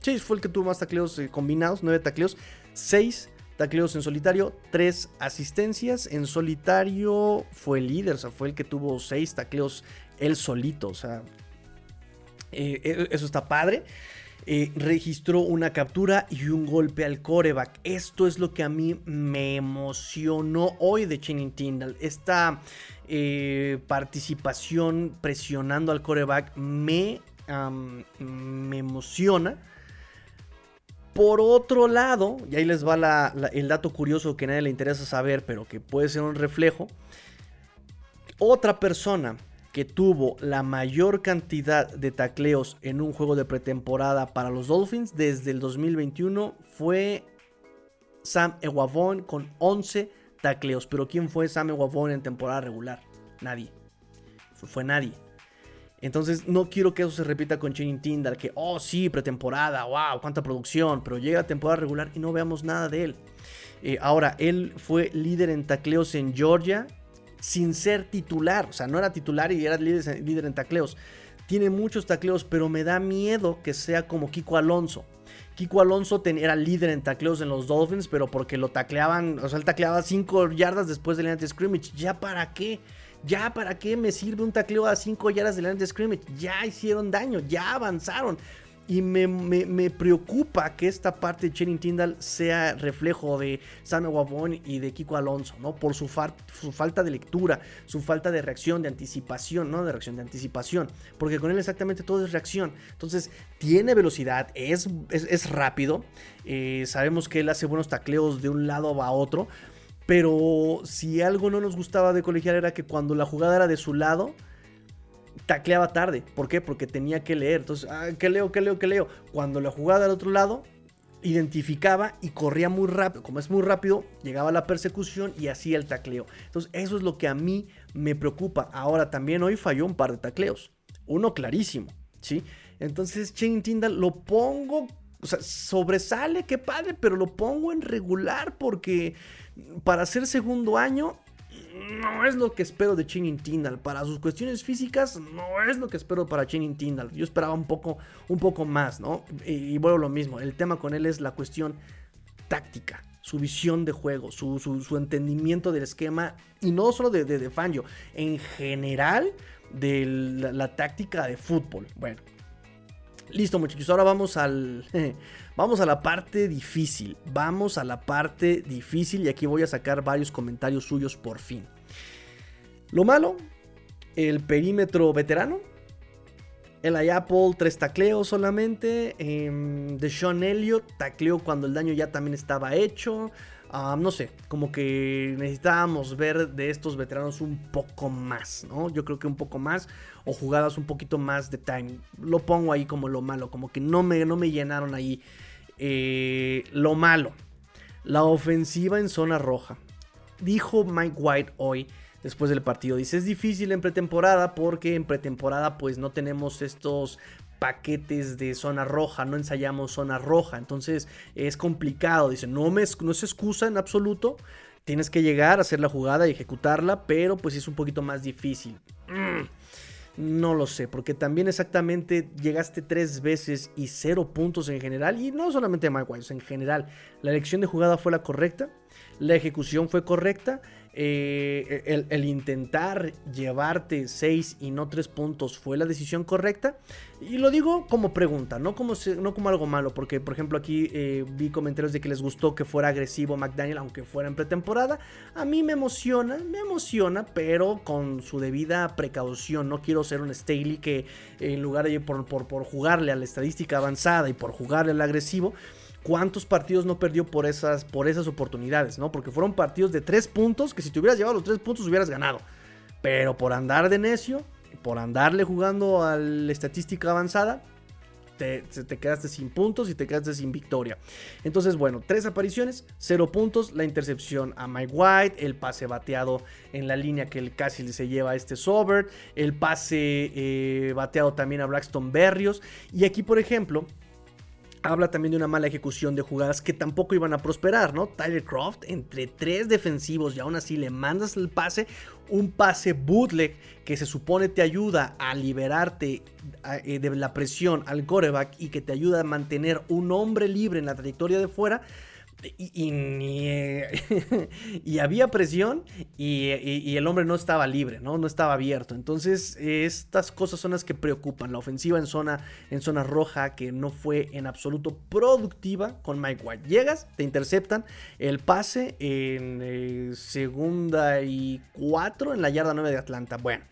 sí, fue el que tuvo más tacleos combinados, nueve tacleos, seis tacleos en solitario, tres asistencias. En solitario fue el líder, o sea, fue el que tuvo seis tacleos él solito. O sea, eh, e, eso está padre. Eh, registró una captura y un golpe al coreback. Esto es lo que a mí me emocionó hoy de Channing Tindall. Esta eh, participación presionando al coreback me, me emociona. Por otro lado, y ahí les va el dato curioso que a nadie le interesa saber, pero que puede ser un reflejo. Otra persona que tuvo la mayor cantidad de tacleos en un juego de pretemporada para los Dolphins desde el 2021 fue Sam Ewavon con 11 tacleos. Pero ¿quién fue Sam Ewavon en temporada regular? Nadie. Fue, nadie. Entonces no quiero que eso se repita con Channing Tindall, que, oh sí, pretemporada, wow, cuánta producción, pero llega temporada regular y no veamos nada de él. Eh, ahora, él fue líder en tacleos en Georgia sin ser titular. O sea, no era titular y era líder, en tacleos. Tiene muchos tacleos, pero me da miedo que sea como Kiko Alonso. Kiko Alonso era líder en tacleos en los Dolphins, pero porque lo tacleaban, o sea, él tacleaba 5 yardas después del anti scrimmage. ¿Ya para qué? ¿Ya para qué me sirve un tacleo a 5 yardas del anti scrimmage? Ya hicieron daño, ya avanzaron. Y me, preocupa que esta parte de Channing Tyndall sea reflejo de Samuel Wabon y de Kiko Alonso, ¿no? Por su, su, falta de lectura, su falta de reacción, de anticipación, ¿no? De reacción, de anticipación. Porque con él exactamente todo es reacción. Entonces, tiene velocidad, es, es, rápido. Eh, sabemos que él hace buenos tacleos de un lado a otro. Pero si algo no nos gustaba de colegial era que cuando la jugada era de su lado, tacleaba tarde. ¿Por qué? Porque tenía que leer. Entonces, ah, ¿qué leo? ¿Qué leo? ¿Qué leo? Cuando la jugada al otro lado, identificaba y corría muy rápido. Como es muy rápido, llegaba la persecución y hacía el tacleo. Entonces, eso es lo que a mí me preocupa. Ahora, también hoy falló un par de tacleos. Uno clarísimo, ¿sí? Entonces, Shane Tyndall lo pongo, o sea, sobresale, qué padre, pero lo pongo en regular porque para ser segundo año no es lo que espero de Channing Tindall. Para sus cuestiones físicas, no es lo que espero para Channing Tindall. Yo esperaba un poco, un poco más, ¿no? Y, bueno, lo mismo. El tema con él es la cuestión táctica, su visión de juego, su, entendimiento del esquema. Y no solo de, de, en general de la táctica de fútbol. Bueno, listo, muchachos. Ahora vamos al. Vamos a la parte difícil, vamos a la parte difícil y aquí voy a sacar varios comentarios suyos por fin. Lo malo, el perímetro veterano, El Apple, tres tacleos solamente. Eh, de Sean Elliott, tacleo cuando el daño ya también estaba hecho. Ah, no sé, como que necesitábamos ver de estos veteranos un poco más, ¿no? Yo creo que un poco más o jugadas un poquito más de time. Lo pongo ahí como lo malo, como que no me, no me llenaron ahí eh, lo malo. La ofensiva en zona roja. Dijo Mike White hoy después del partido. Dice, es difícil en pretemporada porque en pretemporada pues no tenemos estos paquetes de zona roja, no ensayamos zona roja, entonces es complicado, dice, no, me, no se excusa en absoluto, tienes que llegar a hacer la jugada y ejecutarla, pero pues es un poquito más difícil. Mm, no lo sé, porque también exactamente llegaste tres veces y cero puntos en general, y no solamente Mike White, en general, la elección de jugada fue la correcta, la ejecución fue correcta, eh, el, intentar llevarte 6 y no 3 puntos fue la decisión correcta. Y lo digo como pregunta, no como, no como algo malo, porque por ejemplo aquí eh, vi comentarios de que les gustó que fuera agresivo McDaniel, aunque fuera en pretemporada. A mí me emociona, me emociona, pero con su debida precaución. No quiero ser un Staley que en lugar de por, por jugarle a la estadística avanzada y por jugarle al agresivo, cuántos partidos no perdió por esas, por esas oportunidades, ¿no? Porque fueron partidos de tres puntos que si te hubieras llevado los tres puntos hubieras ganado. Pero por andar de necio, por andarle jugando a la estadística avanzada, te, te, quedaste sin puntos y te quedaste sin victoria. Entonces, bueno, tres apariciones, cero puntos, la intercepción a Mike White, el pase bateado en la línea que el casi se lleva a este Sobert, el pase eh, bateado también a Braxton Berrios. Y aquí, por ejemplo, habla también de una mala ejecución de jugadas que tampoco iban a prosperar, ¿no? Tyler Croft, entre tres defensivos y aún así le mandas el pase, un pase bootleg que se supone te ayuda a liberarte eh, de la presión al coreback y que te ayuda a mantener un hombre libre en la trayectoria de fuera y, y, había presión y, el hombre no estaba libre, ¿no? no estaba abierto. Entonces estas cosas son las que preocupan. La ofensiva en zona, en zona roja que no fue en absoluto productiva con Mike White. Llegas, te interceptan el pase en eh, segunda y cuatro en la yarda 9 de Atlanta. Bueno.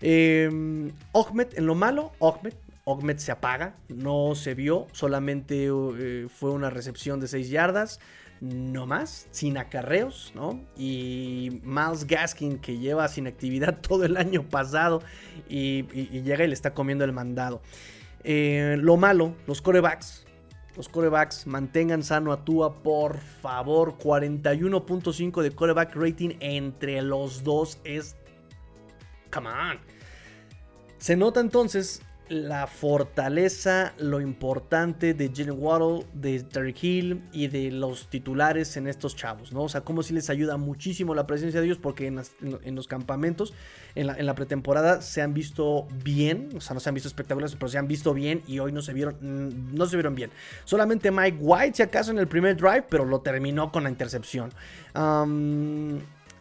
Eh, en lo malo, Ahmed Ogmet se apaga, no se vio, solamente eh, fue una recepción de 6 yardas, no más, sin acarreos, ¿no? Y Miles Gaskin que lleva sin actividad todo el año pasado y, llega y le está comiendo el mandado. Eh, lo malo, los corebacks, los corebacks mantengan sano a Tua, por favor. 41.5 de coreback rating entre los dos es. Come on. Se nota entonces la fortaleza, lo importante de Jalen Waddle, de Terry Hill y de los titulares en estos chavos, ¿no? O sea, como si les ayuda muchísimo la presencia de ellos porque en, los campamentos, en la, pretemporada se han visto bien, o sea, no se han visto espectaculares, pero se han visto bien y hoy no se vieron, mm, no se vieron bien. Solamente Mike White, si acaso, en el primer drive, pero lo terminó con la intercepción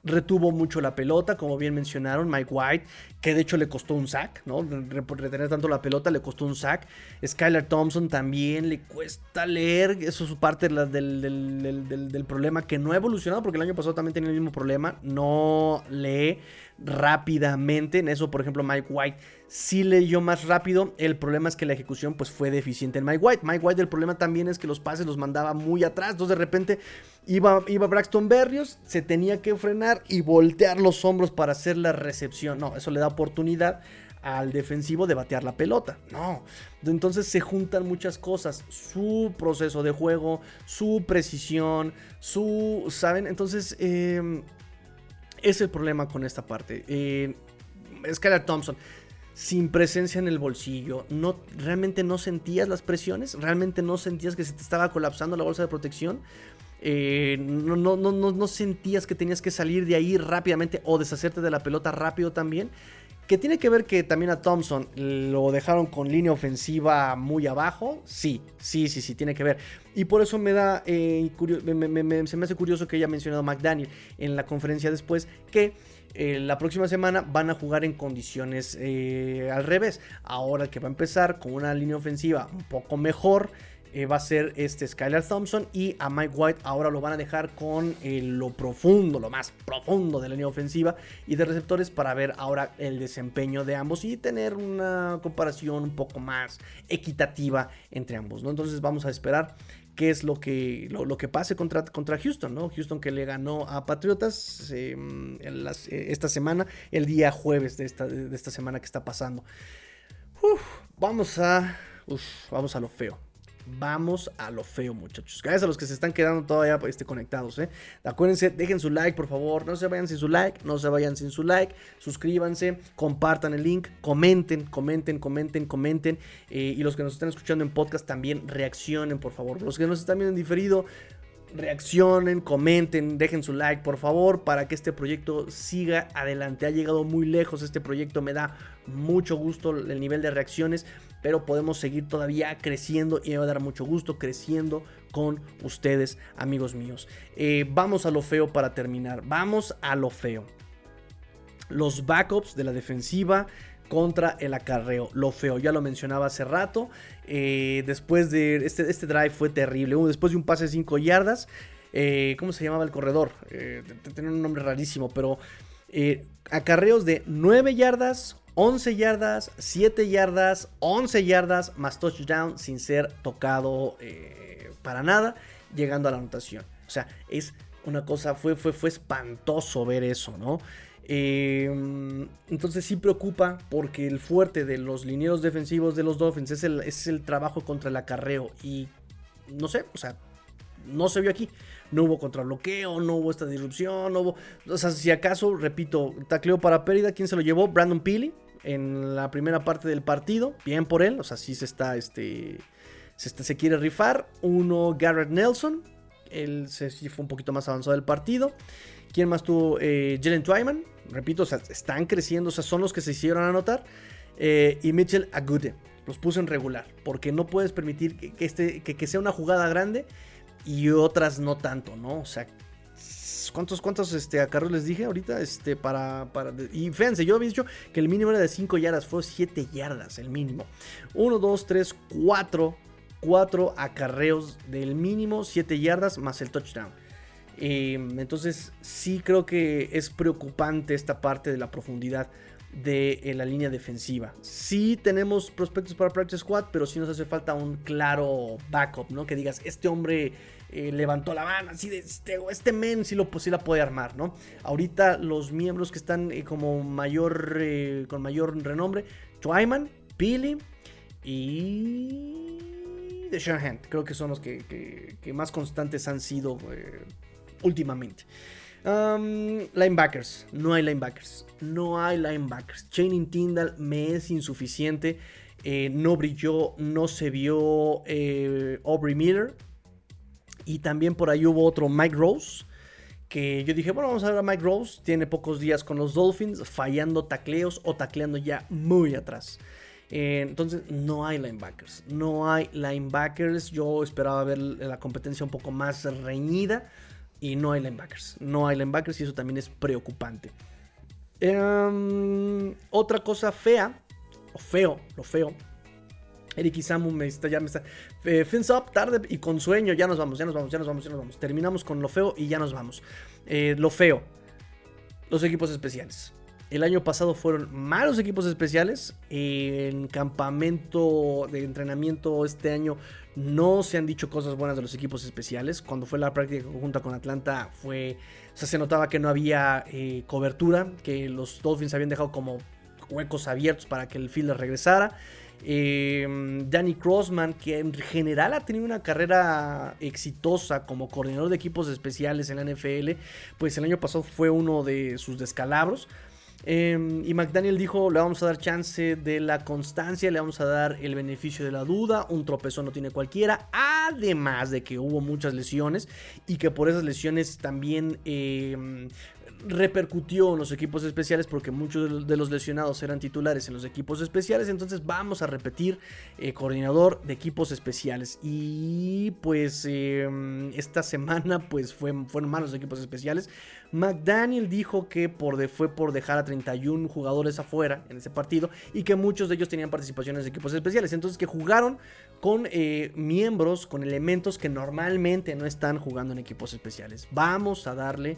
retuvo mucho la pelota, como bien mencionaron, Mike White, que de hecho le costó un sack, ¿no? Retener tanto la pelota le costó un sack. Skylar Thompson también le cuesta leer, eso es parte del, del, del, problema que no ha evolucionado, porque el año pasado también tenía el mismo problema, no lee rápidamente, en eso por ejemplo Mike White sí leyó más rápido. El problema es que la ejecución pues fue deficiente en Mike White. Mike White el problema también es que los pases los mandaba muy atrás. Entonces de repente iba, iba Braxton Berrios, se tenía que frenar y voltear los hombros para hacer la recepción. No, eso le da oportunidad al defensivo de batear la pelota. No. Entonces se juntan muchas cosas. Su proceso de juego, su precisión, su... ¿Saben? Entonces... Eh, es el problema con esta parte. Eh, Thompson sin presencia en el bolsillo. No, realmente no sentías las presiones, realmente no sentías que se te estaba colapsando la bolsa de protección. Eh, no, no, no, no, sentías que tenías que salir de ahí rápidamente o deshacerte de la pelota rápido también. Que tiene que ver que también a Thompson lo dejaron con línea ofensiva muy abajo. Sí, sí, sí, sí, tiene que ver. Y por eso me da, eh, se me hace curioso que haya mencionado McDaniel en la conferencia después que eh, la próxima semana van a jugar en condiciones eh, al revés. Ahora que va a empezar con una línea ofensiva un poco mejor. eh, va a ser este Skylar Thompson y a Mike White ahora lo van a dejar con lo profundo, lo más profundo de la línea ofensiva y de receptores para ver ahora el desempeño de ambos y tener una comparación un poco más equitativa entre ambos, ¿no? Entonces vamos a esperar qué es lo que, lo, que pase contra, contra Houston, ¿no? Houston que le ganó a Patriotas las, eh, esta semana, el día jueves de esta, de esta semana que está pasando. vamos a, vamos a lo feo. Vamos a lo feo, muchachos. Gracias a los que se están quedando todavía este, conectados. ¿eh? Acuérdense, dejen su like, por favor. No se vayan sin su like, no se vayan sin su like. Suscríbanse, compartan el link, comenten, comenten, comenten, comenten. Eh, y los que nos están escuchando en podcast también reaccionen, por favor. Los que nos están viendo en diferido, reaccionen, comenten, dejen su like, por favor, para que este proyecto siga adelante. Ha llegado muy lejos este proyecto, me da mucho gusto el nivel de reacciones pero podemos seguir todavía creciendo y me va a dar mucho gusto creciendo con ustedes, amigos míos. Eh, vamos a lo feo para terminar. Vamos a lo feo. Los backups de la defensiva contra el acarreo. Lo feo, ya lo mencionaba hace rato. Eh, después de este, este drive fue terrible. después de un pase de 5 yardas. Eh, ¿Cómo se llamaba el corredor? Tiene un nombre rarísimo, pero acarreos de 9 yardas, 11 yardas, 7 yardas, 11 yardas más touchdown sin ser tocado eh, para nada, llegando a la anotación. O sea, es una cosa, fue, fue, fue espantoso ver eso, ¿no? Em, entonces sí preocupa porque el fuerte de los linieros defensivos de los Dolphins es el, es el trabajo contra el acarreo y no sé, o sea, no se vio aquí. No hubo contrabloqueo, no hubo esta disrupción, no hubo... O sea, si acaso, repito, tacleo para pérdida, ¿quién se lo llevó? Brandon Peely en la primera parte del partido. Bien por él, o sea, sí se está, este, se, se quiere rifar. Uno, Garrett Nelson, él se, fue un poquito más avanzado del partido. ¿Quién más tuvo? Eh, Jalen Twyman, repito, o sea, están creciendo, o sea, son los que se hicieron anotar. Eh, y Mitchell Agude, los puso en regular, porque no puedes permitir que, este, que, que sea una jugada grande y otras no tanto, ¿no? O sea, ¿Cuántos, cuántos este, acarreos les dije ahorita? Este, para, para, y fíjense, yo había dicho que el mínimo era de 5 yardas, fue 7 yardas el mínimo. 1, 2, 3, 4, 4 acarreos del mínimo, 7 yardas más el touchdown. Em, entonces sí creo que es preocupante esta parte de la profundidad de eh, la línea defensiva. Sí tenemos prospectos para Practice Squad, pero sí nos hace falta un claro backup, ¿no? Que digas, este hombre eh, levantó la mano, así este, este men sí, lo, sí la puede armar, ¿no? Ahorita los miembros que están eh, como mayor, eh, con mayor renombre, Twyman, Pili y The Shanahan, creo que son los que, más constantes han sido últimamente. linebackers, no hay linebackers, no hay linebackers. Chaining Tyndall me es insuficiente. no brilló, no se vio Aubrey Miller. Y también por ahí hubo otro Mike Rose. Que yo dije, bueno, vamos a ver a Mike Rose. Tiene pocos días con los Dolphins, fallando tacleos o tacleando ya muy atrás. Eh, entonces no hay linebackers. No hay linebackers. Yo esperaba ver la competencia un poco más reñida. Y no hay linebackers. No hay linebackers y eso también es preocupante. Em, otra cosa fea. O feo, lo feo Eric Isamu me está, ya me está. Eh, fins up, tarde y con sueño. Ya nos vamos, ya nos vamos, ya nos vamos, ya nos vamos. Terminamos con lo feo y ya nos vamos. Eh, lo feo. Los equipos especiales. El año pasado fueron malos equipos especiales. En campamento de entrenamiento este año no se han dicho cosas buenas de los equipos especiales. Cuando fue la práctica conjunta con Atlanta fue... O sea, se notaba que no había eh, cobertura, que los Dolphins habían dejado como huecos abiertos para que el fielder regresara. Eh, Danny Crossman, que en general ha tenido una carrera exitosa como coordinador de equipos especiales en la NFL, pues el año pasado fue uno de sus descalabros. Em, y McDaniel dijo, le vamos a dar chance de la constancia, le vamos a dar el beneficio de la duda, un tropezón no tiene cualquiera, además de que hubo muchas lesiones y que por esas lesiones también em, repercutió en los equipos especiales porque muchos de los lesionados eran titulares en los equipos especiales. Entonces vamos a repetir eh, coordinador de equipos especiales. Y pues em, esta semana pues fue, fueron malos los equipos especiales. McDaniel dijo que por fue por dejar a 31 jugadores afuera en ese partido y que muchos de ellos tenían participaciones en equipos especiales. Entonces que jugaron con eh, miembros, con elementos que normalmente no están jugando en equipos especiales. Vamos a darle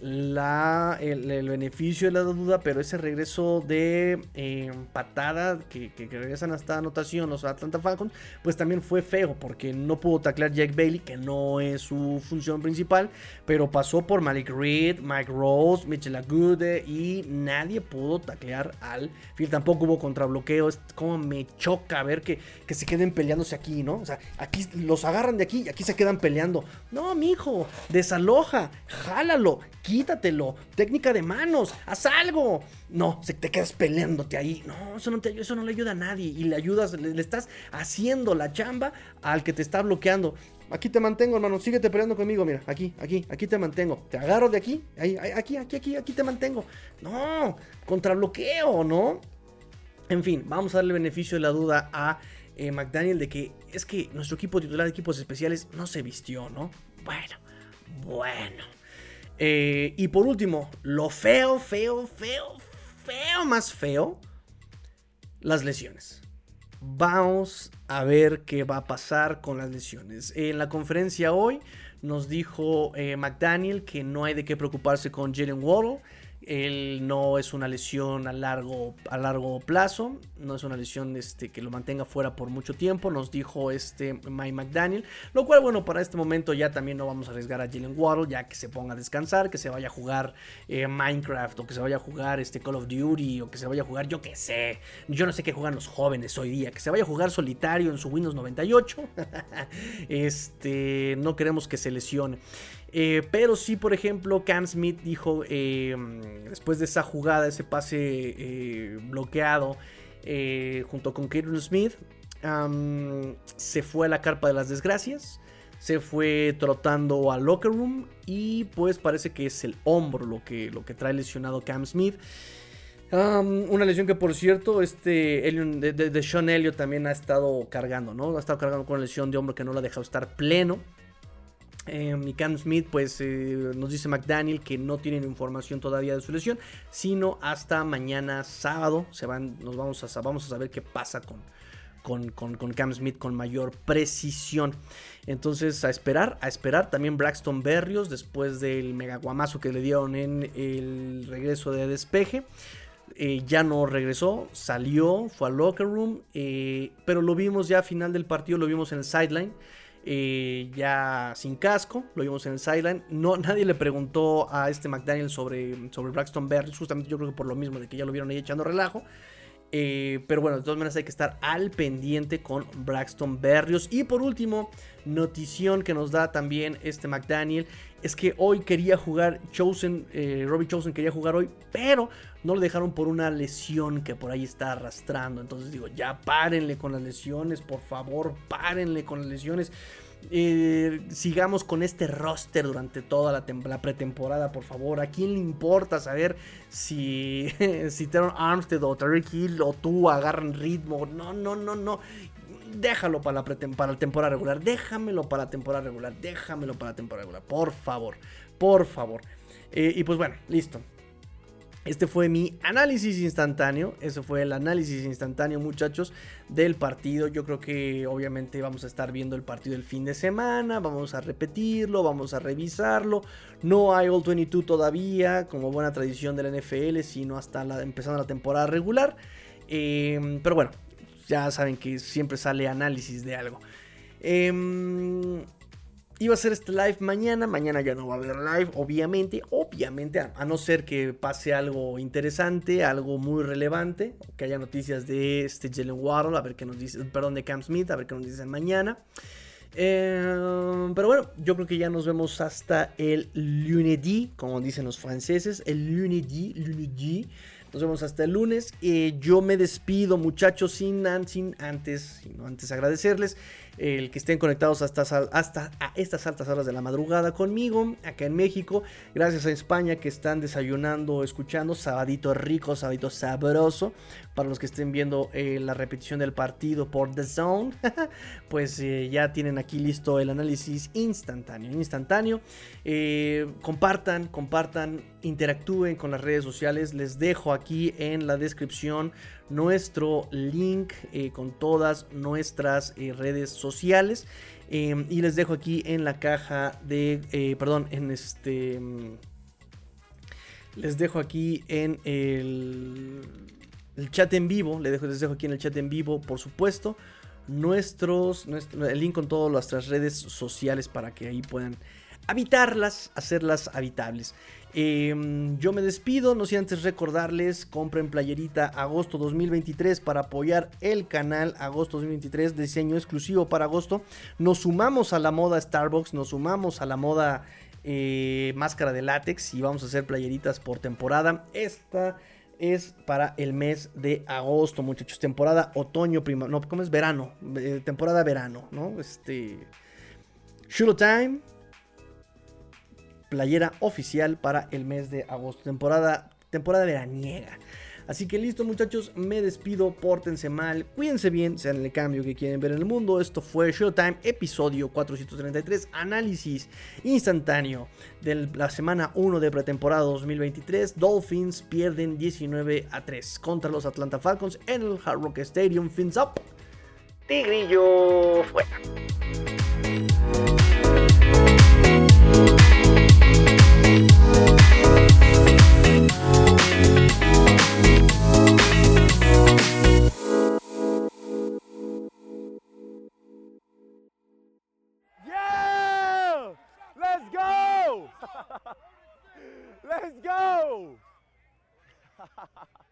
la, el, beneficio de la duda, pero ese regreso de eh, patada que, regresan hasta anotación los Atlanta Falcons, pues también fue feo porque no pudo taclear Jack Bailey, que no es su función principal, pero pasó por Malik Reed, Mike Rose, Mitchell Agude y nadie pudo taclear al Phil. Tampoco hubo contrabloqueo, es como me choca ver que, que se queden peleándose aquí, ¿no? O sea, aquí los agarran de aquí y aquí se quedan peleando. No, mijo, desaloja, jálalo quítatelo, técnica de manos, haz algo. No, se te quedas peleándote ahí. No, eso no, te, eso no le ayuda a nadie. Y le ayudas, le, estás haciendo la chamba al que te está bloqueando. Aquí te mantengo, hermano. Síguete peleando conmigo. Mira, aquí, aquí, aquí te mantengo. Te agarro de aquí. Ahí, aquí, aquí, aquí, aquí te mantengo. No, contra bloqueo, ¿no? En fin, vamos a darle beneficio de la duda a eh, McDaniel de que es que nuestro equipo titular de equipos especiales no se vistió, ¿no? Bueno, bueno. Eh, y por último, lo feo, feo, feo, feo, más feo, las lesiones. Vamos a ver qué va a pasar con las lesiones. En la conferencia hoy nos dijo eh, McDaniel que no hay de qué preocuparse con Jalen Waddle él no es una lesión a largo, a largo plazo, no es una lesión este, que lo mantenga fuera por mucho tiempo, nos dijo este Mike McDaniel. Lo cual, bueno, para este momento ya también no vamos a arriesgar a Jalen Waddle, ya que se ponga a descansar, que se vaya a jugar eh, Minecraft, o que se vaya a jugar este Call of Duty, o que se vaya a jugar, yo qué sé, yo no sé qué juegan los jóvenes hoy día, que se vaya a jugar solitario en su Windows 98. este, no queremos que se lesione. Eh, pero sí, por ejemplo, Cam Smith dijo, eh, después de esa jugada, ese pase eh, bloqueado, junto con Kieran Smith, se fue a la carpa de las desgracias, se fue trotando al locker room y pues parece que es el hombro lo que, lo que trae lesionado Cam Smith. una lesión que por cierto, este de, de, Sean Elliott también ha estado cargando, ¿no? Ha estado cargando con una lesión de hombro que no lo ha dejado estar pleno. Eh, y Cam Smith, pues eh, nos dice McDaniel que no tienen información todavía de su lesión, sino hasta mañana sábado se van, nos vamos a, vamos a saber qué pasa con, con, Cam Smith con mayor precisión. Entonces, a esperar, a esperar. También Braxton Berrios, después del megaguamazo que le dieron en el regreso de despeje. Eh, ya no regresó, salió, fue al locker room, eh, pero lo vimos ya a final del partido, lo vimos en el sideline. Eh, ya sin casco, lo vimos en el sideline. No, nadie le preguntó a este McDaniel sobre, sobre Braxton Berrios, justamente yo creo que por lo mismo de que ya lo vieron ahí echando relajo. Eh, pero bueno, de todas maneras hay que estar al pendiente con Braxton Berrios. Y por último, notición que nos da también este McDaniel es que hoy quería jugar Chosen, eh, Robbie Chosen quería jugar hoy, pero no lo dejaron por una lesión que por ahí está arrastrando. Entonces digo, ya párenle con las lesiones, por favor, párenle con las lesiones. Eh, sigamos con este roster durante toda la, pretemporada, por favor. ¿A quién le importa saber si, si Teron Armstead o Tariq Hill o tú agarran ritmo? No, no, no, no. Déjalo para la, para la temporada regular. Déjamelo para la temporada regular. Déjamelo para la temporada regular. Por favor. Por favor. Eh, y pues bueno, listo. Este fue mi análisis instantáneo. Ese fue el análisis instantáneo, muchachos, del partido. Yo creo que obviamente vamos a estar viendo el partido el fin de semana. Vamos a repetirlo, vamos a revisarlo. No hay All 22 todavía, como buena tradición de la NFL, sino hasta la, empezando la temporada regular. Em, pero bueno, ya saben que siempre sale análisis de algo. Eh, Iba a ser este live mañana, mañana ya no va a haber live, obviamente, obviamente, a, no ser que pase algo interesante, algo muy relevante, que haya noticias de este Jalen Waddle, a ver qué nos dice, perdón, de Cam Smith, a ver qué nos dicen mañana. Eh, pero bueno, yo creo que ya nos vemos hasta el lunes, como dicen los franceses, el lunes. Nos vemos hasta el lunes. Eh, yo me despido, muchachos, sin, sin antes, sino antes agradecerles el que estén conectados hasta, hasta a estas altas horas de la madrugada conmigo, acá en México. Gracias a España que están desayunando, escuchando. Sabadito rico, sabadito sabroso. Para los que estén viendo eh, la repetición del partido por The Zone, pues eh, ya tienen aquí listo el análisis instantáneo. Instantáneo. Eh, compartan, compartan, interactúen con las redes sociales. Les dejo aquí en la descripción nuestro link eh, con todas nuestras eh, redes sociales. Em, y les dejo aquí en la caja de. Eh, perdón, en este. Mm, les dejo aquí en el, chat en vivo. Les dejo, aquí en el chat en vivo, por supuesto. Nuestros, nuestro, el link con todas nuestras redes sociales para que ahí puedan habitarlas, hacerlas habitables. Em, yo me despido, no sin antes recordarles, compren playerita agosto 2023 para apoyar el canal agosto 2023, diseño exclusivo para agosto. Nos sumamos a la moda Starbucks, nos sumamos a la moda eh, máscara de látex y vamos a hacer playeritas por temporada. Esta es para el mes de agosto, muchachos. Temporada otoño, primavera, no, ¿cómo es? Verano, eh, temporada verano, ¿no? Este... Shulo Time playera oficial para el mes de agosto, temporada, temporada veraniega. Así que listo muchachos, me despido, pórtense mal, cuídense bien, sean el cambio que quieren ver en el mundo. Esto fue Showtime, episodio 433, análisis instantáneo de la semana 1 de pretemporada 2023. Dolphins pierden 19 a 3 contra los Atlanta Falcons en el Hard Rock Stadium. Fins up. Tigrillo fuera. Let's go!